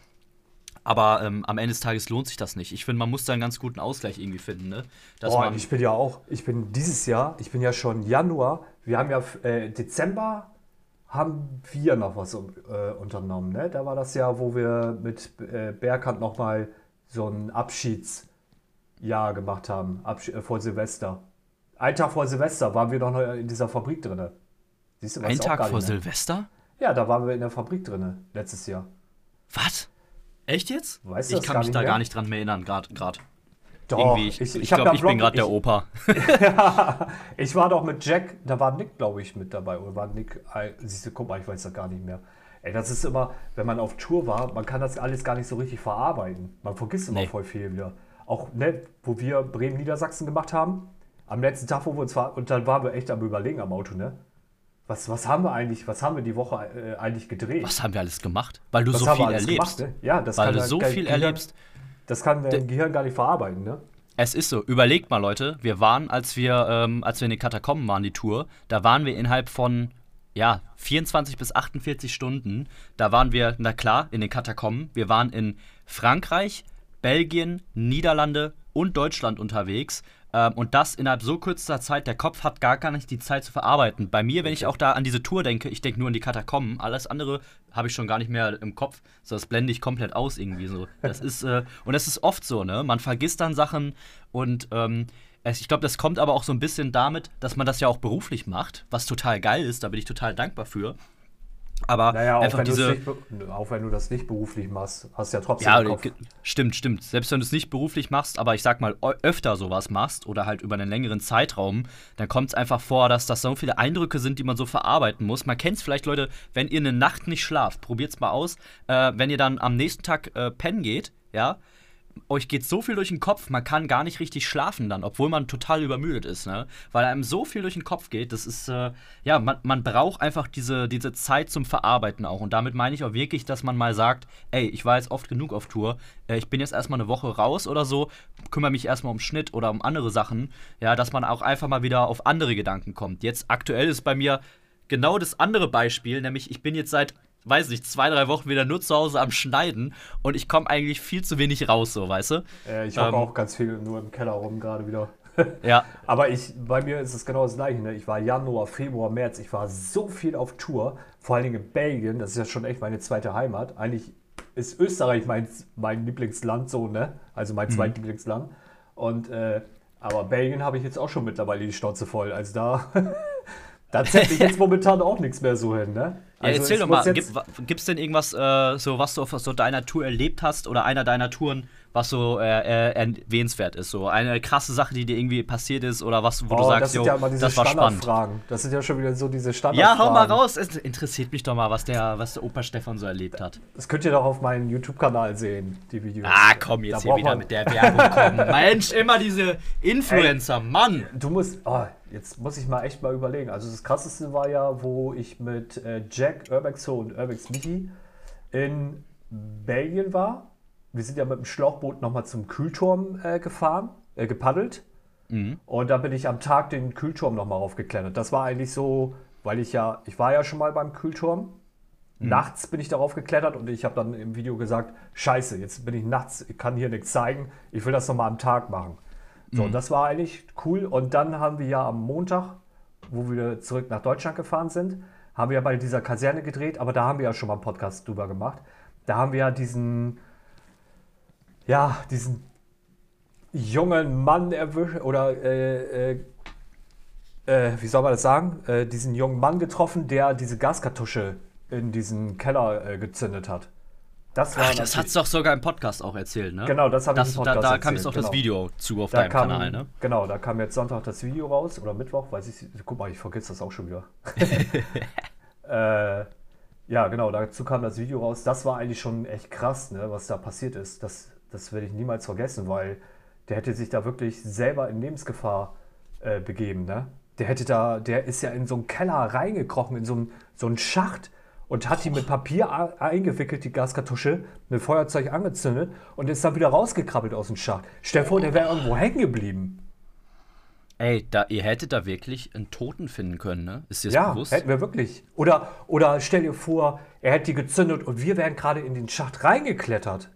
Aber ähm, am Ende des Tages lohnt sich das nicht. Ich finde, man muss da einen ganz guten Ausgleich irgendwie finden, ne? Dass oh, ich bin ja auch, ich bin dieses Jahr, ich bin ja schon Januar, wir haben ja äh, Dezember haben wir noch was äh, unternommen. Ne? Da war das ja, wo wir mit äh, Berghand nochmal so ein Abschiedsjahr gemacht haben, Abschied, äh, vor Silvester. Ein Tag vor Silvester waren wir noch in dieser Fabrik drin. Siehst du, Ein Tag vor Silvester? Ja, da waren wir in der Fabrik drin, letztes Jahr. Was? Echt jetzt? Weißt du ich kann mich da mehr? gar nicht dran mehr erinnern, gerade. Doch, ich, ich, ich glaube, ich bin gerade der Opa. ja, ich war doch mit Jack, da war Nick, glaube ich, mit dabei. Oder war Nick, siehst du, guck mal, ich weiß das gar nicht mehr. Ey, das ist immer, wenn man auf Tour war, man kann das alles gar nicht so richtig verarbeiten. Man vergisst immer nee. voll viel wieder. Auch, ne, wo wir Bremen-Niedersachsen gemacht haben, am letzten Tag, wo wir uns waren, und dann waren wir echt am Überlegen am Auto, ne? Was, was haben wir eigentlich, was haben wir die Woche äh, eigentlich gedreht? Was haben wir alles gemacht? Weil du was so viel erlebst. Gemacht, ne? Ja, das Weil du so viel erlebst. Das kann dein Gehirn gar nicht verarbeiten, ne? Es ist so. Überlegt mal, Leute. Wir waren, als wir, ähm, als wir in den Katakomben waren, die Tour, da waren wir innerhalb von, ja, 24 bis 48 Stunden. Da waren wir, na klar, in den Katakomben. Wir waren in Frankreich, Belgien, Niederlande und Deutschland unterwegs. Ähm, und das innerhalb so kurzer Zeit, der Kopf hat gar, gar nicht die Zeit zu verarbeiten. Bei mir, wenn ich auch da an diese Tour denke, ich denke nur an die Katakomben, alles andere habe ich schon gar nicht mehr im Kopf. So, das blende ich komplett aus irgendwie so. Das ist, äh, und das ist oft so, ne? Man vergisst dann Sachen und ähm, ich glaube, das kommt aber auch so ein bisschen damit, dass man das ja auch beruflich macht, was total geil ist, da bin ich total dankbar für. Aber naja, einfach diese. Nicht, auch wenn du das nicht beruflich machst, hast du ja trotzdem. Ja, stimmt, stimmt. Selbst wenn du es nicht beruflich machst, aber ich sag mal, öfter sowas machst oder halt über einen längeren Zeitraum, dann kommt es einfach vor, dass das so viele Eindrücke sind, die man so verarbeiten muss. Man kennt es vielleicht, Leute, wenn ihr eine Nacht nicht schlaft, probiert es mal aus. Äh, wenn ihr dann am nächsten Tag äh, pennen geht, ja, euch geht so viel durch den Kopf, man kann gar nicht richtig schlafen dann, obwohl man total übermüdet ist, ne? Weil einem so viel durch den Kopf geht, das ist, äh, ja, man, man braucht einfach diese, diese Zeit zum Verarbeiten auch. Und damit meine ich auch wirklich, dass man mal sagt, ey, ich war jetzt oft genug auf Tour, äh, ich bin jetzt erstmal eine Woche raus oder so, kümmere mich erstmal um Schnitt oder um andere Sachen, ja, dass man auch einfach mal wieder auf andere Gedanken kommt. Jetzt aktuell ist bei mir genau das andere Beispiel, nämlich ich bin jetzt seit weiß nicht, zwei, drei Wochen wieder nur zu Hause am Schneiden und ich komme eigentlich viel zu wenig raus, so, weißt du? Äh, ich hocke ähm, auch ganz viel nur im Keller rum gerade wieder. ja. Aber ich, bei mir ist es genau das gleiche. Ne? Ich war Januar, Februar, März, ich war so viel auf Tour, vor allen Dingen in Belgien, das ist ja schon echt meine zweite Heimat. Eigentlich ist Österreich mein, mein Lieblingsland so, ne? Also mein mhm. zweitlieblingsland. Und äh, aber Belgien habe ich jetzt auch schon mittlerweile die Schnauze voll. Also da, da zählt ich jetzt momentan auch nichts mehr so hin, ne? Ja, also erzähl doch mal, gibt es denn irgendwas, äh, so, was du auf so deiner Tour erlebt hast oder einer deiner Touren, was so äh, äh, erwähnenswert ist? So eine krasse Sache, die dir irgendwie passiert ist oder was, wo oh, du sagst, das, sind ja immer diese das war spannend. Das sind ja schon wieder so diese Standardfragen. Ja, hau mal raus. Es interessiert mich doch mal, was der, was der Opa Stefan so erlebt hat. Das könnt ihr doch auf meinem YouTube-Kanal sehen, die Videos. Ah, komm, jetzt da hier wieder mit der Werbung kommen. Mensch, immer diese Influencer, Ey, Mann. Du musst, oh, jetzt muss ich mal echt mal überlegen. Also das krasseste war ja, wo ich mit äh, Jack, Urbexo und Urbex Michi in Belgien war. Wir sind ja mit dem Schlauchboot nochmal zum Kühlturm äh, gefahren, äh, gepaddelt. Mhm. Und da bin ich am Tag den Kühlturm nochmal raufgeklettert. Das war eigentlich so, weil ich ja, ich war ja schon mal beim Kühlturm. Mhm. Nachts bin ich darauf geklettert und ich habe dann im Video gesagt, scheiße, jetzt bin ich nachts, ich kann hier nichts zeigen, ich will das nochmal am Tag machen. So, mhm. das war eigentlich cool. Und dann haben wir ja am Montag, wo wir zurück nach Deutschland gefahren sind, haben wir ja bei dieser Kaserne gedreht, aber da haben wir ja schon mal einen Podcast drüber gemacht. Da haben wir ja diesen, ja, diesen jungen Mann erwischt oder äh, äh, äh, wie soll man das sagen, äh, diesen jungen Mann getroffen, der diese Gaskartusche in diesen Keller äh, gezündet hat. Das, Ach, das hat's doch sogar im Podcast auch erzählt, ne? Genau, das habe ich im Podcast Da, da kam jetzt auch genau. das Video zu auf da deinem kam, Kanal, ne? Genau, da kam jetzt Sonntag das Video raus oder Mittwoch, weiß ich. Guck mal, ich vergesse das auch schon wieder. äh, ja, genau, dazu kam das Video raus. Das war eigentlich schon echt krass, ne, was da passiert ist. Das, das werde ich niemals vergessen, weil der hätte sich da wirklich selber in Lebensgefahr äh, begeben, ne? Der hätte da, der ist ja in so einen Keller reingekrochen, in so einen, so einen Schacht und hat die mit Papier eingewickelt, die Gaskartusche, mit Feuerzeug angezündet und ist dann wieder rausgekrabbelt aus dem Schacht. Stell dir vor, der wäre irgendwo hängen geblieben. Ey, da, ihr hättet da wirklich einen Toten finden können, ne? Ist dir das ja, bewusst? hätten wir wirklich. Oder, oder stell dir vor, er hätte die gezündet und wir wären gerade in den Schacht reingeklettert.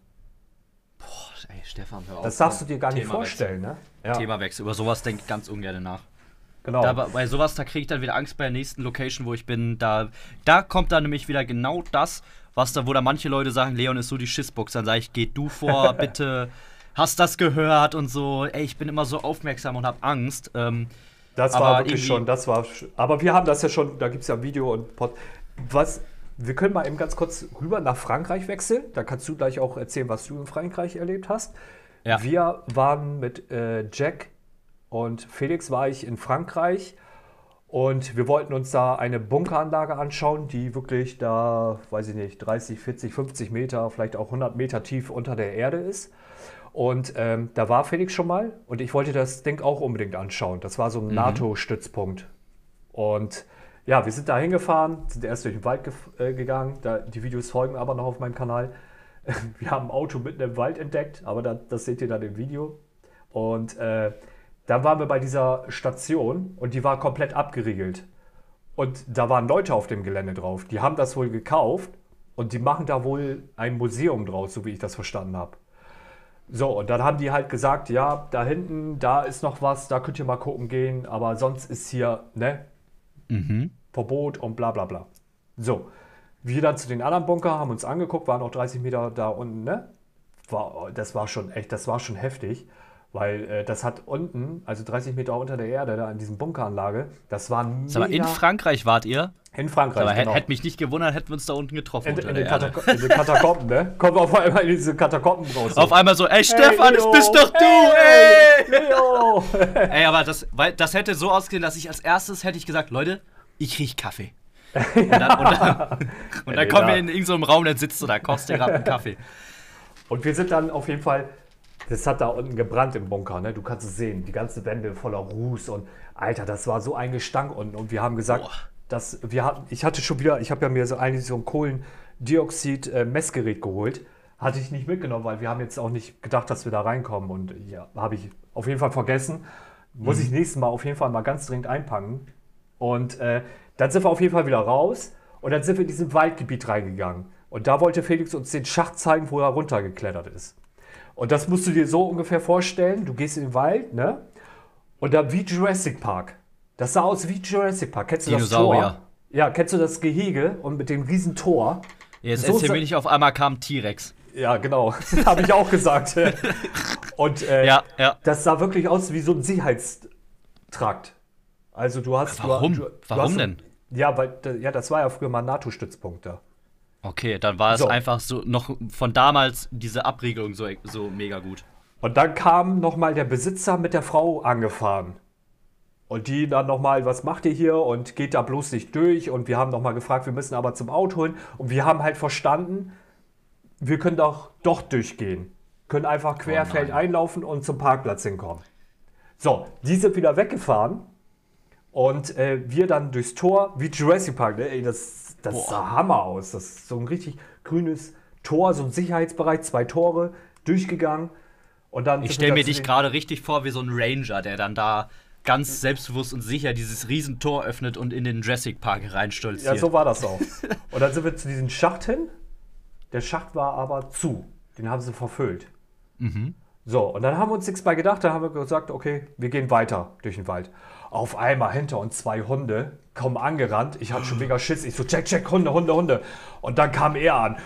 Boah, ey, Stefan, hör auf. Das darfst du dir gar Thema nicht vorstellen, ne? Ja. Themawechsel. Über sowas denke ich ganz ungern nach. Genau. Da, bei sowas, da kriege ich dann wieder Angst bei der nächsten Location, wo ich bin. Da, da kommt dann nämlich wieder genau das, was da, wo da manche Leute sagen, Leon ist so die Schissbox. Dann sage ich, geh du vor, bitte. Hast das gehört und so. Ey, ich bin immer so aufmerksam und habe Angst. Ähm, das war wirklich schon, das war. Aber wir haben das ja schon, da gibt es ja ein Video und Pod. Was, wir können mal eben ganz kurz rüber nach Frankreich wechseln. Da kannst du gleich auch erzählen, was du in Frankreich erlebt hast. Ja. Wir waren mit äh, Jack und Felix war ich in Frankreich und wir wollten uns da eine Bunkeranlage anschauen, die wirklich da, weiß ich nicht, 30, 40, 50 Meter, vielleicht auch 100 Meter tief unter der Erde ist. Und ähm, da war Felix schon mal und ich wollte das Ding auch unbedingt anschauen. Das war so ein mhm. NATO-Stützpunkt. Und ja, wir sind da hingefahren, sind erst durch den Wald ge äh, gegangen. Da, die Videos folgen aber noch auf meinem Kanal. Wir haben ein Auto mitten im Wald entdeckt, aber da, das seht ihr dann im Video. Und äh, dann waren wir bei dieser Station und die war komplett abgeriegelt. Und da waren Leute auf dem Gelände drauf. Die haben das wohl gekauft und die machen da wohl ein Museum draus, so wie ich das verstanden habe. So, und dann haben die halt gesagt, ja, da hinten, da ist noch was, da könnt ihr mal gucken gehen, aber sonst ist hier, ne, mhm. Verbot und bla bla bla. So, wir dann zu den anderen Bunker, haben uns angeguckt, waren auch 30 Meter da unten, ne? War, das war schon echt, das war schon heftig. Weil äh, das hat unten, also 30 Meter unter der Erde, da in diesem Bunkeranlage, das waren mega... Aber in Frankreich wart ihr? In Frankreich, Aber genau. hätte mich nicht gewundert, hätten wir uns da unten getroffen. In, in, den, Katako in den, Katakomben, ne? Kommt auf einmal in diese Katakomben raus. Auf einmal so, ey Stefan, das bist doch du, hey, ey! Leo! ey, aber das, weil, das hätte so ausgesehen, dass ich als erstes hätte ich gesagt, Leute, ich riech Kaffee. Und dann, und dann, und dann kommen wir in irgendeinem so Raum, dann sitzt du da, kochst dir gerade einen Kaffee. Und wir sind dann auf jeden Fall das hat da unten gebrannt im Bunker, ne? Du kannst es sehen, die ganze Wände voller Ruß und Alter, das war so ein Gestank unten. Und wir haben gesagt, dass wir hatten, ich hatte schon wieder, ich habe ja mir so eigentlich so ein Kohlendioxid-Messgerät geholt. Hatte ich nicht mitgenommen, weil wir haben jetzt auch nicht gedacht, dass wir da reinkommen. Und ja, habe ich auf jeden Fall vergessen. Muss mhm. ich nächstes Mal auf jeden Fall mal ganz dringend einpacken. Und äh, dann sind wir auf jeden Fall wieder raus und dann sind wir in diesem Waldgebiet reingegangen. Und da wollte Felix uns den Schacht zeigen, wo er runtergeklettert ist. Und das musst du dir so ungefähr vorstellen. Du gehst in den Wald, ne? Und da wie Jurassic Park. Das sah aus wie Jurassic Park. Kennst du das Tor? Ja, kennst du das Gehege und mit dem riesen Tor? Jetzt so erzähl mir nicht, auf einmal kam T-Rex. Ja, genau. Habe ich auch gesagt. Und äh, ja, ja. das sah wirklich aus wie so ein Sicherheitstrakt. Also du hast. Warum? Du, du Warum hast, denn? Ja, weil ja, das war ja früher mal ein NATO-Stützpunkt da. Okay, dann war es so. einfach so noch von damals diese Abriegelung so, so mega gut. Und dann kam nochmal der Besitzer mit der Frau angefahren. Und die dann nochmal, was macht ihr hier? Und geht da bloß nicht durch. Und wir haben nochmal gefragt, wir müssen aber zum Auto hin. Und wir haben halt verstanden, wir können doch doch durchgehen. Können einfach oh querfeld oh einlaufen und zum Parkplatz hinkommen. So, die sind wieder weggefahren. Und äh, wir dann durchs Tor, wie Jurassic Park, ne? Ey, das das Boah. sah Hammer aus. Das ist so ein richtig grünes Tor, so ein Sicherheitsbereich, zwei Tore durchgegangen. Und dann ich stelle mir dich gerade richtig vor wie so ein Ranger, der dann da ganz selbstbewusst und sicher dieses Riesentor öffnet und in den Jurassic Park reinstolziert. Ja, so war das auch. und dann sind wir zu diesem Schacht hin. Der Schacht war aber zu. Den haben sie verfüllt. Mhm. So, und dann haben wir uns nichts bei gedacht, dann haben wir gesagt, okay, wir gehen weiter durch den Wald. Auf einmal hinter uns zwei Hunde, kommen angerannt. Ich hatte schon mega Schiss. Ich so, check, check, Hunde, Hunde, Hunde. Und dann kam er an.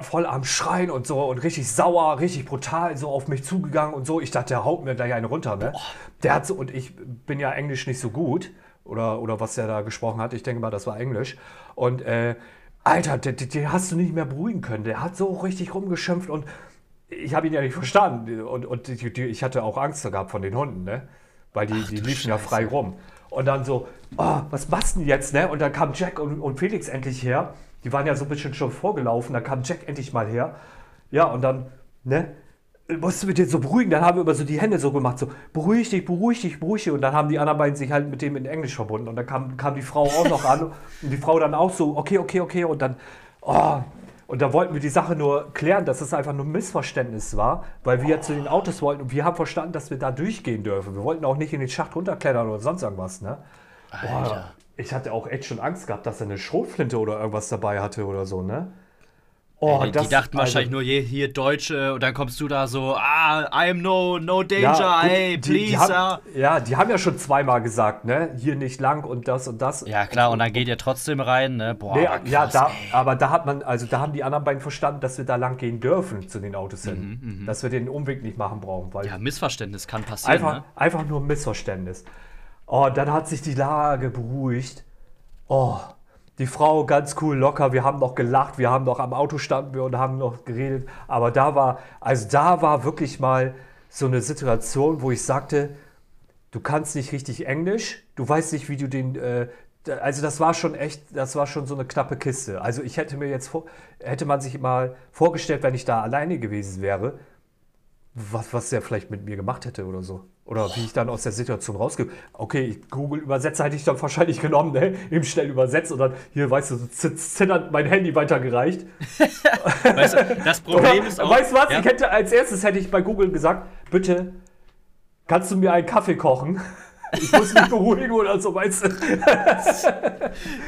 Voll am Schreien und so und richtig sauer, richtig brutal so auf mich zugegangen und so. Ich dachte, der haut mir gleich einen runter, ne? Der hat so, und ich bin ja Englisch nicht so gut. Oder, oder was der da gesprochen hat. Ich denke mal, das war Englisch. Und, äh, Alter, den, den hast du nicht mehr beruhigen können. Der hat so richtig rumgeschimpft und ich habe ihn ja nicht verstanden. Und, und die, die, ich hatte auch Angst gehabt von den Hunden, ne? Weil die, Ach, die liefen ja frei rum. Und dann so, oh, was machst du denn jetzt, ne? Und dann kam Jack und, und Felix endlich her. Die waren ja so ein bisschen schon vorgelaufen. Dann kam Jack endlich mal her. Ja, und dann, ne? musst du mit dir so beruhigen. Dann haben wir immer so die Hände so gemacht, so beruhig dich, beruhig dich, beruhig dich. Und dann haben die anderen beiden sich halt mit dem in Englisch verbunden. Und dann kam, kam die Frau auch noch an und die Frau dann auch so, okay, okay, okay. Und dann, oh, und da wollten wir die Sache nur klären, dass es einfach nur ein Missverständnis war, weil wir oh. zu den Autos wollten und wir haben verstanden, dass wir da durchgehen dürfen. Wir wollten auch nicht in den Schacht runterklettern oder sonst irgendwas, ne? Boah, ich hatte auch echt schon Angst gehabt, dass er eine Schrotflinte oder irgendwas dabei hatte oder so, ne? Oh, die, das, die dachten also, wahrscheinlich nur hier, hier Deutsche und dann kommst du da so, ah, I am no, no danger, ja, hey, please. Die, haben, ja, die haben ja schon zweimal gesagt, ne, hier nicht lang und das und das. Ja, klar, und dann geht ihr trotzdem rein, ne, boah, nee, krass, Ja, da, aber da hat man, also da haben die anderen beiden verstanden, dass wir da lang gehen dürfen zu den Autos hin. Mhm, mh. Dass wir den Umweg nicht machen brauchen. Weil ja, Missverständnis kann passieren, einfach, ne? Einfach nur Missverständnis. Oh, dann hat sich die Lage beruhigt. Oh, die Frau ganz cool, locker, wir haben noch gelacht, wir haben noch am Auto standen wir und haben noch geredet. Aber da war, also da war wirklich mal so eine Situation, wo ich sagte, du kannst nicht richtig Englisch, du weißt nicht, wie du den, äh, also das war schon echt, das war schon so eine knappe Kiste. Also ich hätte mir jetzt, hätte man sich mal vorgestellt, wenn ich da alleine gewesen wäre, was, was der vielleicht mit mir gemacht hätte oder so. Oder wie ich dann aus der Situation rausgehe. Okay, Google Übersetzer hätte ich dann wahrscheinlich genommen, ne? eben schnell übersetzt und dann hier, weißt du, so zitternd mein Handy weitergereicht. weißt du, das Problem oder, ist auch. Weißt du was? Ja? Ich hätte, als erstes hätte ich bei Google gesagt, bitte, kannst du mir einen Kaffee kochen? Ich muss mich beruhigen oder so, weißt du.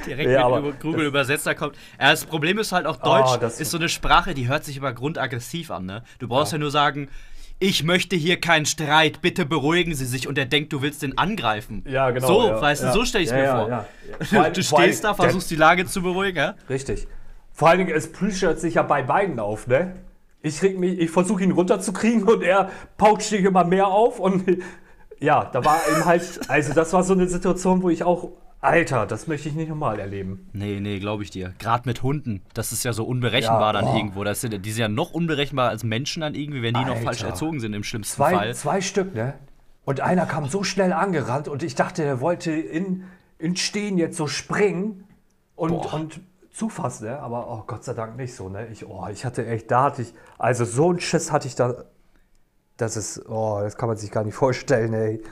Direkt ja, mit Google-Übersetzer kommt. Ja, das Problem ist halt auch Deutsch, oh, ist so eine Sprache, die hört sich immer grundaggressiv an. Ne? Du brauchst ja. ja nur sagen, ich möchte hier keinen Streit, bitte beruhigen Sie sich. Und er denkt, du willst den angreifen. Ja, genau. So, ja, weißt ja. du, so stelle ich es mir vor. Allem, du stehst da, versuchst die Lage zu beruhigen, ja? Richtig. Vor allen Dingen, es plüschert sich ja bei beiden auf, ne? Ich, ich versuche ihn runterzukriegen und er paukt sich immer mehr auf. Und ja, da war eben halt, also das war so eine Situation, wo ich auch Alter, das möchte ich nicht nochmal erleben. Nee, nee, glaube ich dir. Gerade mit Hunden. Das ist ja so unberechenbar ja, dann oh. irgendwo. Das sind, die sind ja noch unberechenbar als Menschen dann irgendwie, wenn die Alter. noch falsch erzogen sind im schlimmsten zwei, Fall. Zwei Stück, ne? Und einer kam so schnell angerannt und ich dachte, er wollte in, in Stehen jetzt so springen und, und zufassen, ne? Aber oh, Gott sei Dank nicht so, ne? Ich, oh, ich hatte echt, da hatte ich, also so einen Schiss hatte ich da. Das ist, oh, das kann man sich gar nicht vorstellen, ey.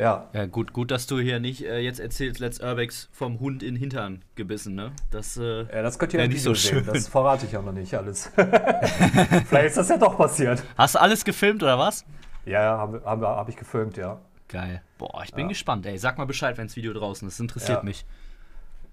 Ja. Ja, gut, gut, dass du hier nicht äh, jetzt erzählst, Let's Urbex vom Hund in den Hintern gebissen, ne? Das, äh, ja, das könnt ihr ja nicht so schön. Sehen. Das verrate ich ja noch nicht alles. Vielleicht ist das ja doch passiert. Hast du alles gefilmt oder was? Ja, ja, habe hab, hab ich gefilmt, ja. Geil. Boah, ich bin ja. gespannt, ey. Sag mal Bescheid, wenn das Video draußen ist. Das interessiert ja. mich.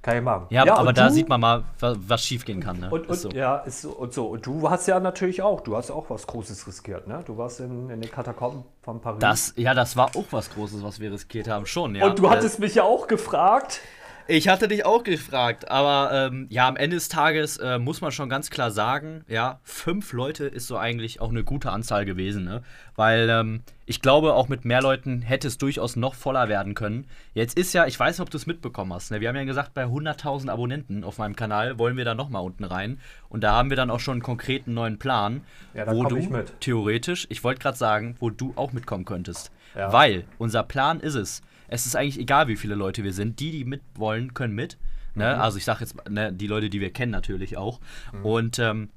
Kann ich machen. Ja, ja aber da sieht man mal, was schief gehen kann. Ne? Und, und, so. Ja, ist so, und so. Und du hast ja natürlich auch, du hast auch was Großes riskiert, ne? Du warst in, in den Katakomben von Paris. Das, ja, das war auch was Großes, was wir riskiert haben, schon, ja. Und du hattest mich ja auch gefragt. Ich hatte dich auch gefragt, aber ähm, ja, am Ende des Tages äh, muss man schon ganz klar sagen, ja, fünf Leute ist so eigentlich auch eine gute Anzahl gewesen, ne? Weil ähm, ich glaube, auch mit mehr Leuten hätte es durchaus noch voller werden können. Jetzt ist ja, ich weiß nicht, ob du es mitbekommen hast, ne? Wir haben ja gesagt, bei 100.000 Abonnenten auf meinem Kanal wollen wir da nochmal unten rein. Und da haben wir dann auch schon einen konkreten neuen Plan, ja, wo du theoretisch, ich wollte gerade sagen, wo du auch mitkommen könntest. Ja. Weil unser Plan ist es, es ist eigentlich egal, wie viele Leute wir sind. Die, die mit wollen, können mit. Ne? Mhm. Also ich sage jetzt ne, die Leute, die wir kennen natürlich auch. Mhm. Und ähm,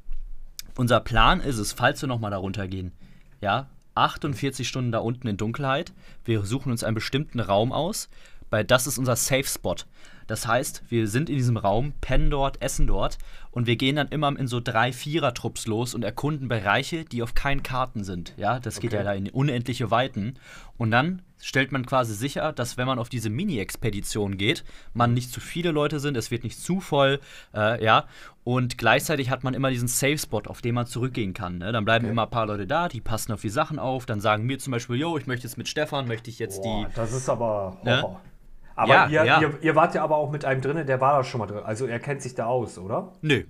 unser Plan ist es, falls wir nochmal darunter gehen, ja, 48 Stunden da unten in Dunkelheit. Wir suchen uns einen bestimmten Raum aus. Weil das ist unser Safe Spot. Das heißt, wir sind in diesem Raum, pennen dort, essen dort und wir gehen dann immer in so drei Vierer-Trupps los und erkunden Bereiche, die auf keinen Karten sind. Ja, das geht okay. ja da in unendliche Weiten. Und dann stellt man quasi sicher, dass wenn man auf diese Mini-Expedition geht, man nicht zu viele Leute sind, es wird nicht zu voll, äh, ja, und gleichzeitig hat man immer diesen Safe-Spot, auf den man zurückgehen kann. Ne? Dann bleiben okay. immer ein paar Leute da, die passen auf die Sachen auf, dann sagen mir zum Beispiel, yo, ich möchte jetzt mit Stefan, möchte ich jetzt Boah, die. Das ist aber ne? Aber ja, ihr, ja. Ihr, ihr, wart ja aber auch mit einem drin, der war da schon mal drin. Also er kennt sich da aus, oder? Nö.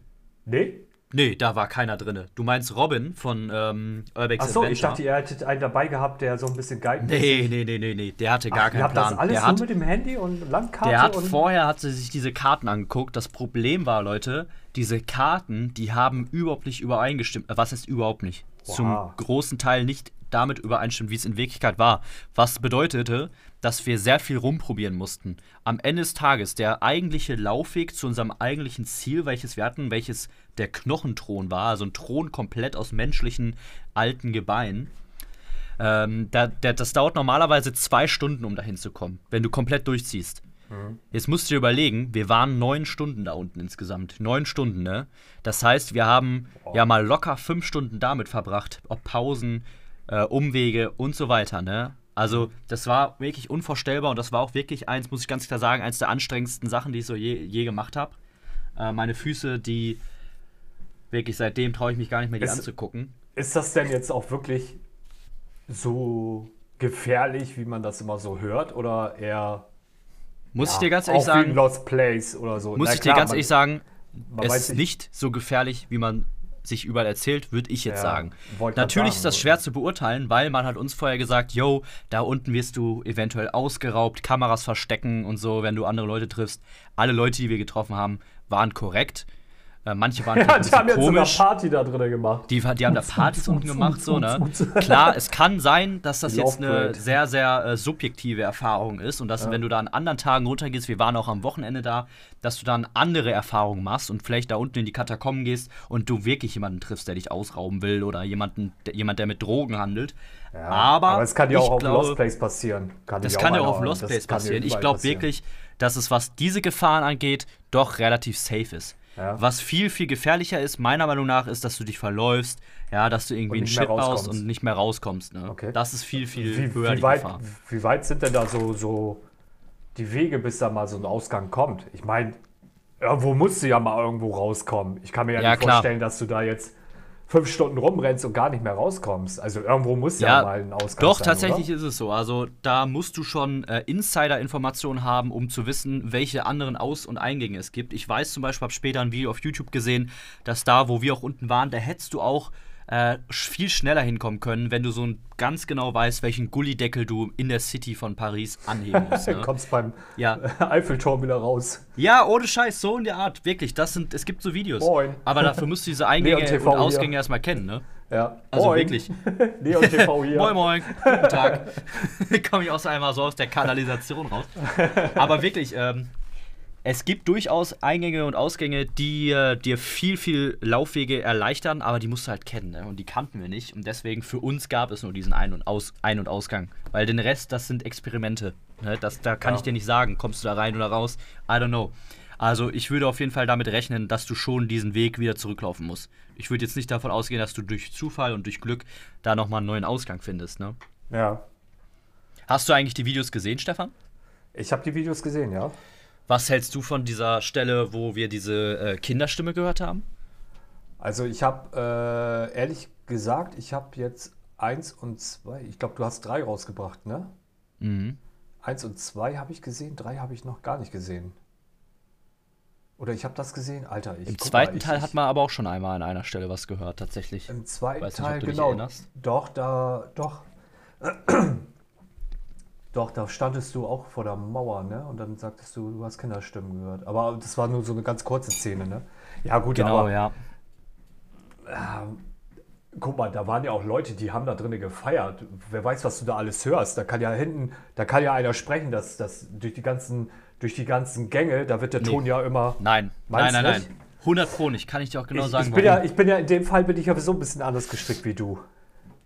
Nee? Nee, da war keiner drin. Du meinst Robin von ähm, Urbex Achso, ich dachte, ihr hättet einen dabei gehabt, der so ein bisschen guiden Nee, nee, nee, nee, nee. Der hatte gar Ach, keinen Plan. Das alles der hat, mit dem Handy und Landkarte? Der hat vorher hat sich diese Karten angeguckt. Das Problem war, Leute, diese Karten, die haben überhaupt nicht übereingestimmt. Äh, was ist überhaupt nicht? Wow. Zum großen Teil nicht damit übereinstimmt, wie es in Wirklichkeit war. Was bedeutete, dass wir sehr viel rumprobieren mussten. Am Ende des Tages, der eigentliche Laufweg zu unserem eigentlichen Ziel, welches wir hatten, welches der Knochenthron war, also ein Thron komplett aus menschlichen alten Gebeinen, ähm, da, der, das dauert normalerweise zwei Stunden, um dahin zu kommen, wenn du komplett durchziehst. Mhm. Jetzt musst du dir überlegen, wir waren neun Stunden da unten insgesamt. Neun Stunden, ne? Das heißt, wir haben wow. ja mal locker fünf Stunden damit verbracht, ob Pausen, äh, Umwege und so weiter, ne? Also, das war wirklich unvorstellbar und das war auch wirklich eins, muss ich ganz klar sagen, eins der anstrengendsten Sachen, die ich so je, je gemacht habe. Äh, meine Füße, die wirklich seitdem traue ich mich gar nicht mehr, die ist, anzugucken. Ist das denn jetzt auch wirklich so gefährlich, wie man das immer so hört? Oder eher. Muss ja, ich dir ganz ehrlich sagen. Lost Place oder so. Muss Na, ich klar, dir ganz man, ehrlich sagen, es ist nicht so gefährlich, wie man sich überall erzählt, würde ich jetzt ja, sagen. Natürlich sagen, ist das schwer zu beurteilen, weil man hat uns vorher gesagt, yo, da unten wirst du eventuell ausgeraubt, Kameras verstecken und so, wenn du andere Leute triffst. Alle Leute, die wir getroffen haben, waren korrekt. Äh, manche waren ja, die haben jetzt komisch. sogar Party da drin gemacht. Die, die haben da Partys unten gemacht, so, ne? Klar, es kann sein, dass das jetzt eine sehr, sehr äh, subjektive Erfahrung ist und dass, ja. wenn du da an anderen Tagen runtergehst, wir waren auch am Wochenende da, dass du dann andere Erfahrungen machst und vielleicht da unten in die Katakomben gehst und du wirklich jemanden triffst, der dich ausrauben will oder jemanden, der, jemand, der mit Drogen handelt. Ja, aber, aber es kann ja auch auf glaube, Lost Place passieren. Kann das kann ja auch auf Lost Place passieren. Ich glaube wirklich, dass es, was diese Gefahren angeht, doch relativ safe ist. Ja. Was viel, viel gefährlicher ist, meiner Meinung nach, ist, dass du dich verläufst, ja, dass du irgendwie einen Shit baust und nicht mehr rauskommst. Ne? Okay. Das ist viel, viel wie, höher wie weit, Gefahr. Wie weit sind denn da so, so die Wege, bis da mal so ein Ausgang kommt? Ich meine, irgendwo musst du ja mal irgendwo rauskommen. Ich kann mir ja, ja nicht klar. vorstellen, dass du da jetzt fünf Stunden rumrennst und gar nicht mehr rauskommst. Also irgendwo muss ja, ja mal ein Ausgang Doch, sein, tatsächlich oder? ist es so. Also da musst du schon äh, Insider-Informationen haben, um zu wissen, welche anderen Aus- und Eingänge es gibt. Ich weiß zum Beispiel, habe später ein Video auf YouTube gesehen, dass da, wo wir auch unten waren, da hättest du auch äh, viel schneller hinkommen können, wenn du so ein ganz genau weißt, welchen Gullideckel du in der City von Paris anheben musst. Ne? du kommst beim ja. Eiffelturm wieder raus. Ja, ohne Scheiß, so in der Art. Wirklich, das sind, es gibt so Videos. Moin. Aber dafür musst du diese Eingänge und, und Ausgänge hier. erstmal kennen, ne? Ja. Also moin. wirklich. Neon TV hier. moin, moin. Guten Tag. Komme ich auch so einmal so aus der Kanalisation raus. Aber wirklich, ähm, es gibt durchaus Eingänge und Ausgänge, die äh, dir viel, viel Laufwege erleichtern, aber die musst du halt kennen. Ne? Und die kannten wir nicht. Und deswegen für uns gab es nur diesen Ein- und, Aus Ein und Ausgang. Weil den Rest, das sind Experimente. Ne? Das, da kann ja. ich dir nicht sagen, kommst du da rein oder raus. I don't know. Also ich würde auf jeden Fall damit rechnen, dass du schon diesen Weg wieder zurücklaufen musst. Ich würde jetzt nicht davon ausgehen, dass du durch Zufall und durch Glück da nochmal einen neuen Ausgang findest. Ne? Ja. Hast du eigentlich die Videos gesehen, Stefan? Ich habe die Videos gesehen, ja. Was hältst du von dieser Stelle, wo wir diese äh, Kinderstimme gehört haben? Also ich habe äh, ehrlich gesagt, ich habe jetzt eins und zwei, ich glaube, du hast drei rausgebracht, ne? Mhm. Eins und zwei habe ich gesehen, drei habe ich noch gar nicht gesehen. Oder ich habe das gesehen, Alter. Ich, Im zweiten mal, ich, Teil hat man aber auch schon einmal an einer Stelle was gehört, tatsächlich. Im zweiten nicht, Teil, genau. Doch, da, doch. Doch, da standest du auch vor der Mauer, ne? Und dann sagtest du, du hast Kinderstimmen gehört. Aber das war nur so eine ganz kurze Szene, ne? Ja, gut, genau, aber, ja. Äh, guck mal, da waren ja auch Leute, die haben da drinnen gefeiert. Wer weiß, was du da alles hörst. Da kann ja hinten, da kann ja einer sprechen, dass, dass durch die ganzen, durch die ganzen Gänge, da wird der nee. Ton ja immer. Nein, nein, nein, nicht? nein. 100 Pro nicht, kann ich dir auch genau ich, sagen. Ich bin, ja, ich bin ja in dem Fall bin ich ja so ein bisschen anders gestrickt wie du.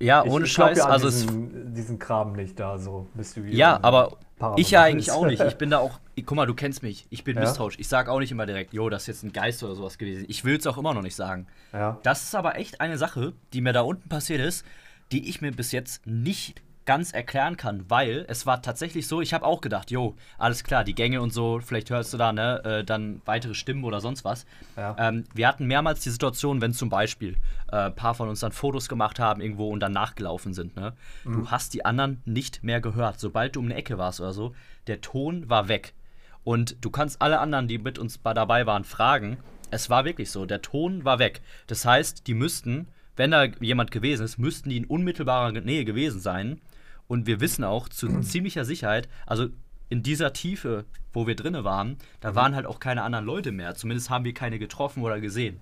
Ja, ohne ich, ich Scheiß. Ja also diesen, diesen Kram nicht da, so bist du Ja, aber Ich ja eigentlich auch nicht. Ich bin da auch, guck mal, du kennst mich. Ich bin ja? misstrauisch. Ich sage auch nicht immer direkt, jo, das ist jetzt ein Geist oder sowas gewesen. Ich will es auch immer noch nicht sagen. Ja. Das ist aber echt eine Sache, die mir da unten passiert ist, die ich mir bis jetzt nicht ganz erklären kann, weil es war tatsächlich so, ich habe auch gedacht, jo, alles klar, die Gänge und so, vielleicht hörst du da, ne, äh, dann weitere Stimmen oder sonst was. Ja. Ähm, wir hatten mehrmals die Situation, wenn zum Beispiel äh, ein paar von uns dann Fotos gemacht haben irgendwo und dann nachgelaufen sind, ne, mhm. du hast die anderen nicht mehr gehört. Sobald du um eine Ecke warst oder so, der Ton war weg. Und du kannst alle anderen, die mit uns dabei waren, fragen. Es war wirklich so, der Ton war weg. Das heißt, die müssten wenn da jemand gewesen ist, müssten die in unmittelbarer Nähe gewesen sein. Und wir wissen auch zu mhm. ziemlicher Sicherheit, also in dieser Tiefe, wo wir drinne waren, da mhm. waren halt auch keine anderen Leute mehr. Zumindest haben wir keine getroffen oder gesehen.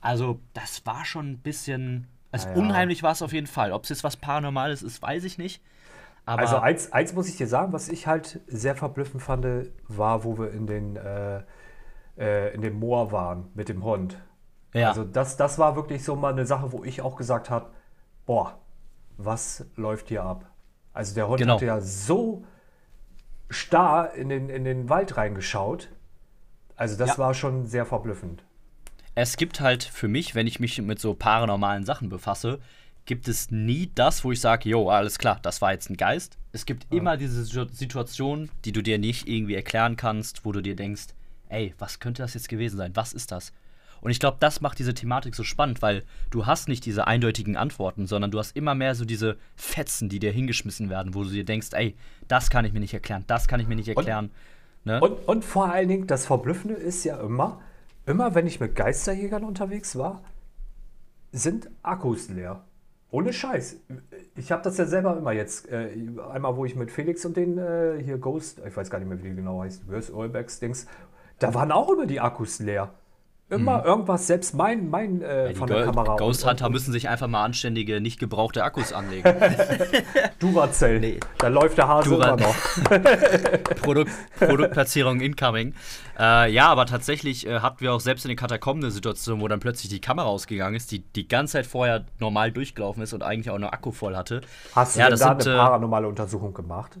Also, das war schon ein bisschen. Also, ja. unheimlich war es auf jeden Fall. Ob es jetzt was Paranormales ist, weiß ich nicht. Aber also, eins, eins muss ich dir sagen, was ich halt sehr verblüffend fand, war, wo wir in den, äh, äh, in dem Moor waren mit dem Hund. Ja. Also, das, das war wirklich so mal eine Sache, wo ich auch gesagt habe: Boah, was läuft hier ab? Also der Hund genau. hat ja so starr in den, in den Wald reingeschaut. Also das ja. war schon sehr verblüffend. Es gibt halt für mich, wenn ich mich mit so paranormalen Sachen befasse, gibt es nie das, wo ich sage, jo, alles klar, das war jetzt ein Geist. Es gibt ja. immer diese Situation, die du dir nicht irgendwie erklären kannst, wo du dir denkst, ey, was könnte das jetzt gewesen sein? Was ist das? Und ich glaube, das macht diese Thematik so spannend, weil du hast nicht diese eindeutigen Antworten, sondern du hast immer mehr so diese Fetzen, die dir hingeschmissen werden, wo du dir denkst, ey, das kann ich mir nicht erklären, das kann ich mir nicht erklären. Und, ne? und, und vor allen Dingen, das Verblüffende ist ja immer, immer wenn ich mit Geisterjägern unterwegs war, sind Akkus leer. Ohne Scheiß. Ich habe das ja selber immer jetzt. Äh, einmal, wo ich mit Felix und den äh, hier Ghost, ich weiß gar nicht mehr, wie die genau heißt, Worst Oilbacks Dings, da waren auch immer die Akkus leer. Immer mhm. irgendwas, selbst mein, mein äh, ja, von der Kamera. Ghost Hunter müssen sich einfach mal anständige, nicht gebrauchte Akkus anlegen. Duracell. Nee. Da läuft der Hase Dura immer noch. Produkt, Produktplatzierung incoming. Äh, ja, aber tatsächlich äh, hatten wir auch selbst in den Katakomben eine Situation, wo dann plötzlich die Kamera ausgegangen ist, die die ganze Zeit vorher normal durchgelaufen ist und eigentlich auch noch Akku voll hatte. Hast du ja, denn da sind, eine äh, paranormale Untersuchung gemacht?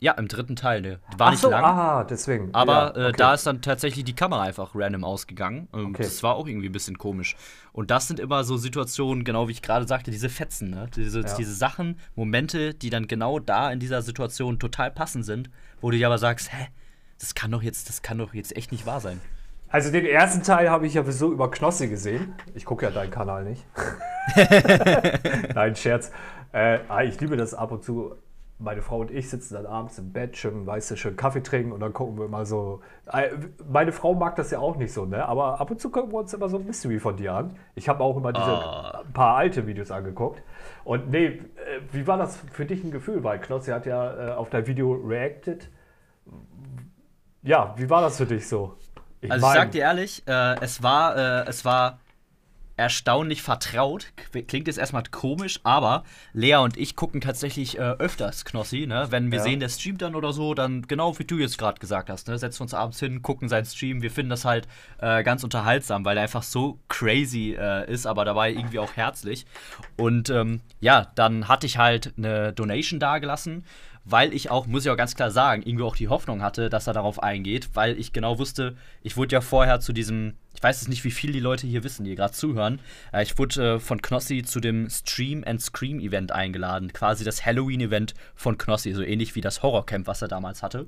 Ja, im dritten Teil, ne. War Ach nicht so, lang. Ah, deswegen. Aber ja, okay. äh, da ist dann tatsächlich die Kamera einfach random ausgegangen. Und okay. Das war auch irgendwie ein bisschen komisch. Und das sind immer so Situationen, genau wie ich gerade sagte, diese Fetzen, ne? Diese, ja. diese Sachen, Momente, die dann genau da in dieser Situation total passend sind, wo du dir aber sagst, hä, das kann doch jetzt, das kann doch jetzt echt nicht wahr sein. Also den ersten Teil habe ich ja so über Knossi gesehen. Ich gucke ja deinen Kanal nicht. Nein, Scherz. Äh, ah, ich liebe das ab und zu meine Frau und ich sitzen dann abends im Bett, schön, weißt du, schön Kaffee trinken und dann gucken wir immer so. Äh, meine Frau mag das ja auch nicht so, ne? Aber ab und zu gucken wir uns immer so ein Mystery von dir an. Ich habe auch immer diese oh. paar alte Videos angeguckt. Und nee, äh, wie war das für dich ein Gefühl? Weil Knossi hat ja äh, auf dein Video reacted. Ja, wie war das für dich so? Ich also mein, ich sag dir ehrlich, äh, es war, äh, es war erstaunlich vertraut. Klingt jetzt erstmal komisch, aber Lea und ich gucken tatsächlich äh, öfters Knossi. Ne? Wenn wir ja. sehen, der streamt dann oder so, dann genau wie du jetzt gerade gesagt hast, ne? setzen wir uns abends hin, gucken seinen Stream. Wir finden das halt äh, ganz unterhaltsam, weil er einfach so crazy äh, ist, aber dabei irgendwie auch herzlich. Und ähm, ja, dann hatte ich halt eine Donation dagelassen weil ich auch, muss ich auch ganz klar sagen, irgendwie auch die Hoffnung hatte, dass er darauf eingeht, weil ich genau wusste, ich wurde ja vorher zu diesem, ich weiß jetzt nicht, wie viel die Leute hier wissen, die gerade zuhören, äh, ich wurde äh, von Knossi zu dem Stream and Scream Event eingeladen, quasi das Halloween-Event von Knossi, so ähnlich wie das Horrorcamp, was er damals hatte.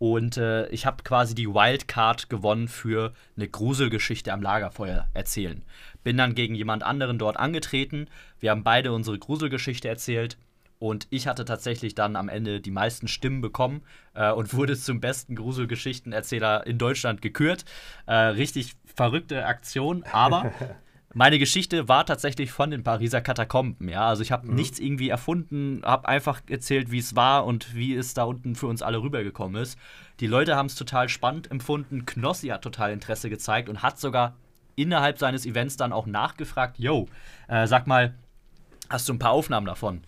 Und äh, ich habe quasi die Wildcard gewonnen für eine Gruselgeschichte am Lagerfeuer erzählen. Bin dann gegen jemand anderen dort angetreten. Wir haben beide unsere Gruselgeschichte erzählt. Und ich hatte tatsächlich dann am Ende die meisten Stimmen bekommen äh, und wurde zum besten Gruselgeschichtenerzähler in Deutschland gekürt. Äh, richtig verrückte Aktion, aber meine Geschichte war tatsächlich von den Pariser Katakomben. Ja, also ich habe mhm. nichts irgendwie erfunden, habe einfach erzählt, wie es war und wie es da unten für uns alle rübergekommen ist. Die Leute haben es total spannend empfunden. Knossi hat total Interesse gezeigt und hat sogar innerhalb seines Events dann auch nachgefragt: Yo, äh, sag mal, hast du ein paar Aufnahmen davon?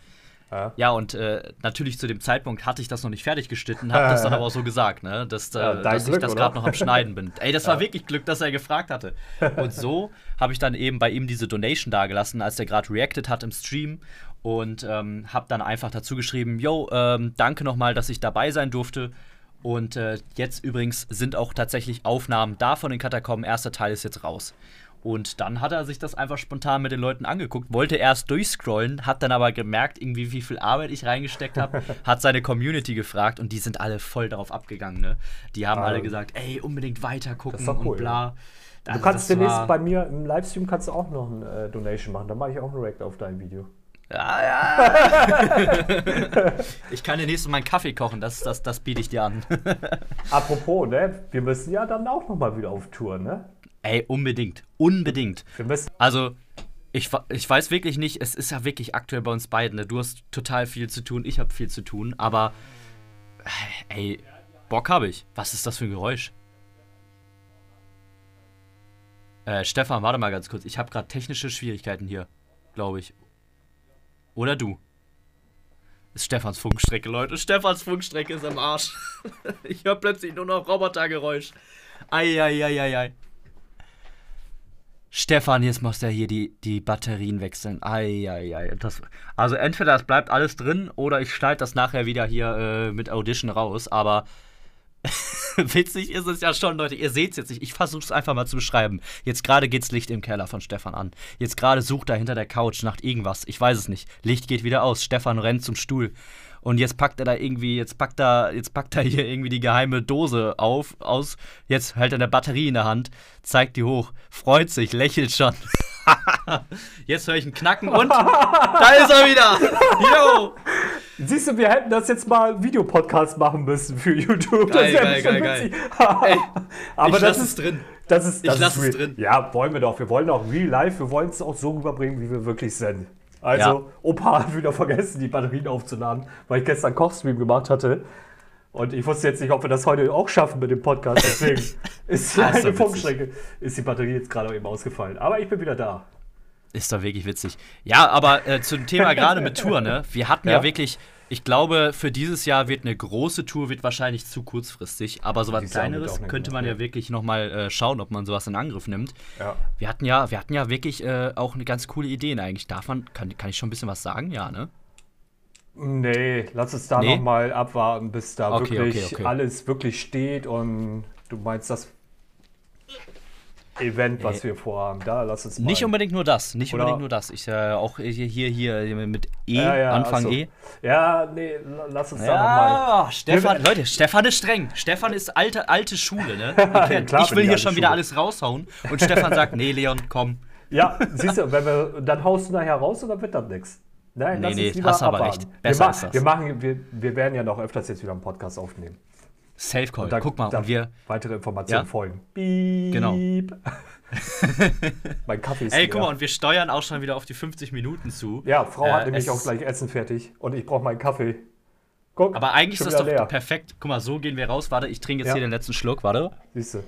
Ja, ja und äh, natürlich zu dem Zeitpunkt hatte ich das noch nicht fertig geschnitten, habe das dann aber auch so gesagt, ne, dass, ja, dass Glück, ich das gerade noch am Schneiden bin. Ey, das war wirklich Glück, dass er gefragt hatte. Und so habe ich dann eben bei ihm diese Donation dagelassen, als er gerade reacted hat im Stream. und ähm, habe dann einfach dazu geschrieben, yo, ähm, danke nochmal, dass ich dabei sein durfte. Und äh, jetzt übrigens sind auch tatsächlich Aufnahmen da von den Katakomben. Erster Teil ist jetzt raus. Und dann hat er sich das einfach spontan mit den Leuten angeguckt, wollte erst durchscrollen, hat dann aber gemerkt, irgendwie wie viel Arbeit ich reingesteckt habe, hat seine Community gefragt und die sind alle voll darauf abgegangen. Ne? Die haben ah, alle gesagt, ey, unbedingt weiter gucken cool, und bla. Ja. Du also kannst demnächst bei mir im Livestream kannst du auch noch ein äh, Donation machen. Da mache ich auch ein React auf dein Video. Ja, ja. ich kann dir nächstes Mal einen Kaffee kochen, das, das, das biete ich dir an. Apropos, ne? Wir müssen ja dann auch nochmal wieder auf Tour, ne? Ey, unbedingt. Unbedingt. Wir müssen also, ich, ich weiß wirklich nicht, es ist ja wirklich aktuell bei uns beiden, ne? Du hast total viel zu tun, ich habe viel zu tun, aber ey, Bock habe ich. Was ist das für ein Geräusch? Äh, Stefan, warte mal ganz kurz. Ich habe gerade technische Schwierigkeiten hier, glaube ich. Oder du? Ist Stefans Funkstrecke, Leute. Stefans Funkstrecke ist am Arsch. ich höre plötzlich nur noch Robotergeräusch. Eieieiei. Stefan, jetzt muss der hier die, die Batterien wechseln. Eieiei. Das, also entweder es bleibt alles drin oder ich schneide das nachher wieder hier äh, mit Audition raus. Aber Witzig ist es ja schon, Leute. Ihr seht es jetzt nicht. Ich versuche es einfach mal zu beschreiben. Jetzt gerade geht's Licht im Keller von Stefan an. Jetzt gerade sucht er hinter der Couch nach irgendwas. Ich weiß es nicht. Licht geht wieder aus. Stefan rennt zum Stuhl. Und jetzt packt er da irgendwie, jetzt packt er, jetzt packt er hier irgendwie die geheime Dose auf, aus. Jetzt hält er eine Batterie in der Hand, zeigt die hoch, freut sich, lächelt schon. jetzt höre ich einen Knacken und da ist er wieder. Yo! Siehst du, wir hätten das jetzt mal Videopodcast machen müssen für YouTube. Geil, das geil, geil, geil. Ey, Aber ich das ist drin. Das ist, das ich lasse es drin. Ja, wollen wir doch. Wir wollen auch real life. Wir wollen es auch so rüberbringen, wie wir wirklich sind. Also, ja. Opa hat wieder vergessen, die Batterien aufzuladen, weil ich gestern Kochstream gemacht hatte. Und ich wusste jetzt nicht, ob wir das heute auch schaffen mit dem Podcast. Deswegen ist die eine Funkstrecke, ist die Batterie jetzt gerade eben ausgefallen. Aber ich bin wieder da. Ist doch wirklich witzig. Ja, aber äh, zum Thema gerade mit Tour, ne? Wir hatten ja. ja. wirklich, ich glaube, für dieses Jahr wird eine große Tour, wird wahrscheinlich zu kurzfristig, aber sowas Kleineres könnte man ja, wirklich nochmal äh, schauen, ob man sowas in Angriff nimmt. Ja. Wir hatten ja, wir hatten ja wirklich äh, auch eine ganz coole Idee eigentlich. Davon kann, kann ich schon ein bisschen was sagen, ja, ne? Nee, lass es da nee? nochmal abwarten, bis da okay, wirklich okay, okay. alles wirklich steht und du meinst das Event, was äh, wir vorhaben. Da lass es mal. Nicht unbedingt nur das, nicht Oder? unbedingt nur das. Ich äh, auch hier, hier, hier mit E, ja, ja, Anfang achso. E. Ja, nee, lass uns ja, da nochmal. Stefan, Leute, Stefan ist streng. Stefan ist alte, alte Schule, ne? Klar, ich will hier schon Schule. wieder alles raushauen und Stefan sagt, nee, Leon, komm. Ja, siehst du, wenn wir, dann haust du nachher raus und dann wird das nichts. Nein, nee, nee, hast aber recht. Besser wir, ist das. Wir, machen, wir, wir werden ja noch öfters jetzt wieder einen Podcast aufnehmen. Safe Call. Da, Guck mal, und wir. Weitere Informationen ja? folgen. Beep. Genau. mein Kaffee ist Ey, guck mal, und wir steuern auch schon wieder auf die 50 Minuten zu. Ja, Frau äh, hat nämlich auch gleich Essen fertig und ich brauche meinen Kaffee. Guck, Aber eigentlich ist das doch leer. perfekt. Guck mal, so gehen wir raus. Warte, ich trinke jetzt ja. hier den letzten Schluck. Warte. Siehst du.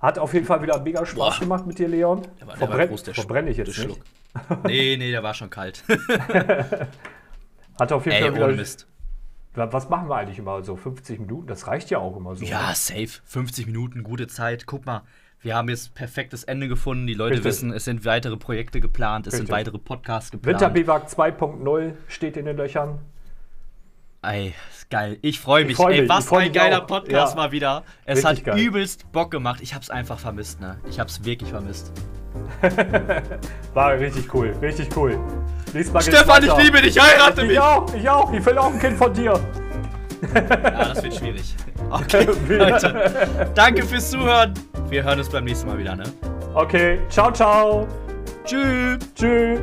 Hat auf jeden Fall wieder mega Spaß Boah. gemacht mit dir, Leon. Der war, der Verbrenn, groß, der verbrenne ich jetzt nicht. Schluck. nee, nee, der war schon kalt. Hat auf jeden Ey, Fall wieder. Mist. Was machen wir eigentlich immer so? 50 Minuten? Das reicht ja auch immer so. Ja, safe. 50 Minuten, gute Zeit. Guck mal, wir haben jetzt perfektes Ende gefunden. Die Leute Richtig. wissen, es sind weitere Projekte geplant, es Richtig. sind weitere Podcasts geplant. Winterbiwak 2.0 steht in den Löchern. Ey, geil. Ich freue mich. Ich freu mich. Ey, was ein geiler auch. Podcast ja. mal wieder. Es Richtig hat geil. übelst Bock gemacht. Ich hab's einfach vermisst, ne? Ich hab's wirklich vermisst. War richtig cool. Richtig cool. Mal Stefan, ich liebe dich. Heirate ich mich. Ich auch. Ich auch. Ich will auch ein Kind von dir. Ja, das wird schwierig. Okay, Leute. Danke fürs Zuhören. Wir hören uns beim nächsten Mal wieder, ne? Okay. Ciao, ciao. Tschüss. Tschüss.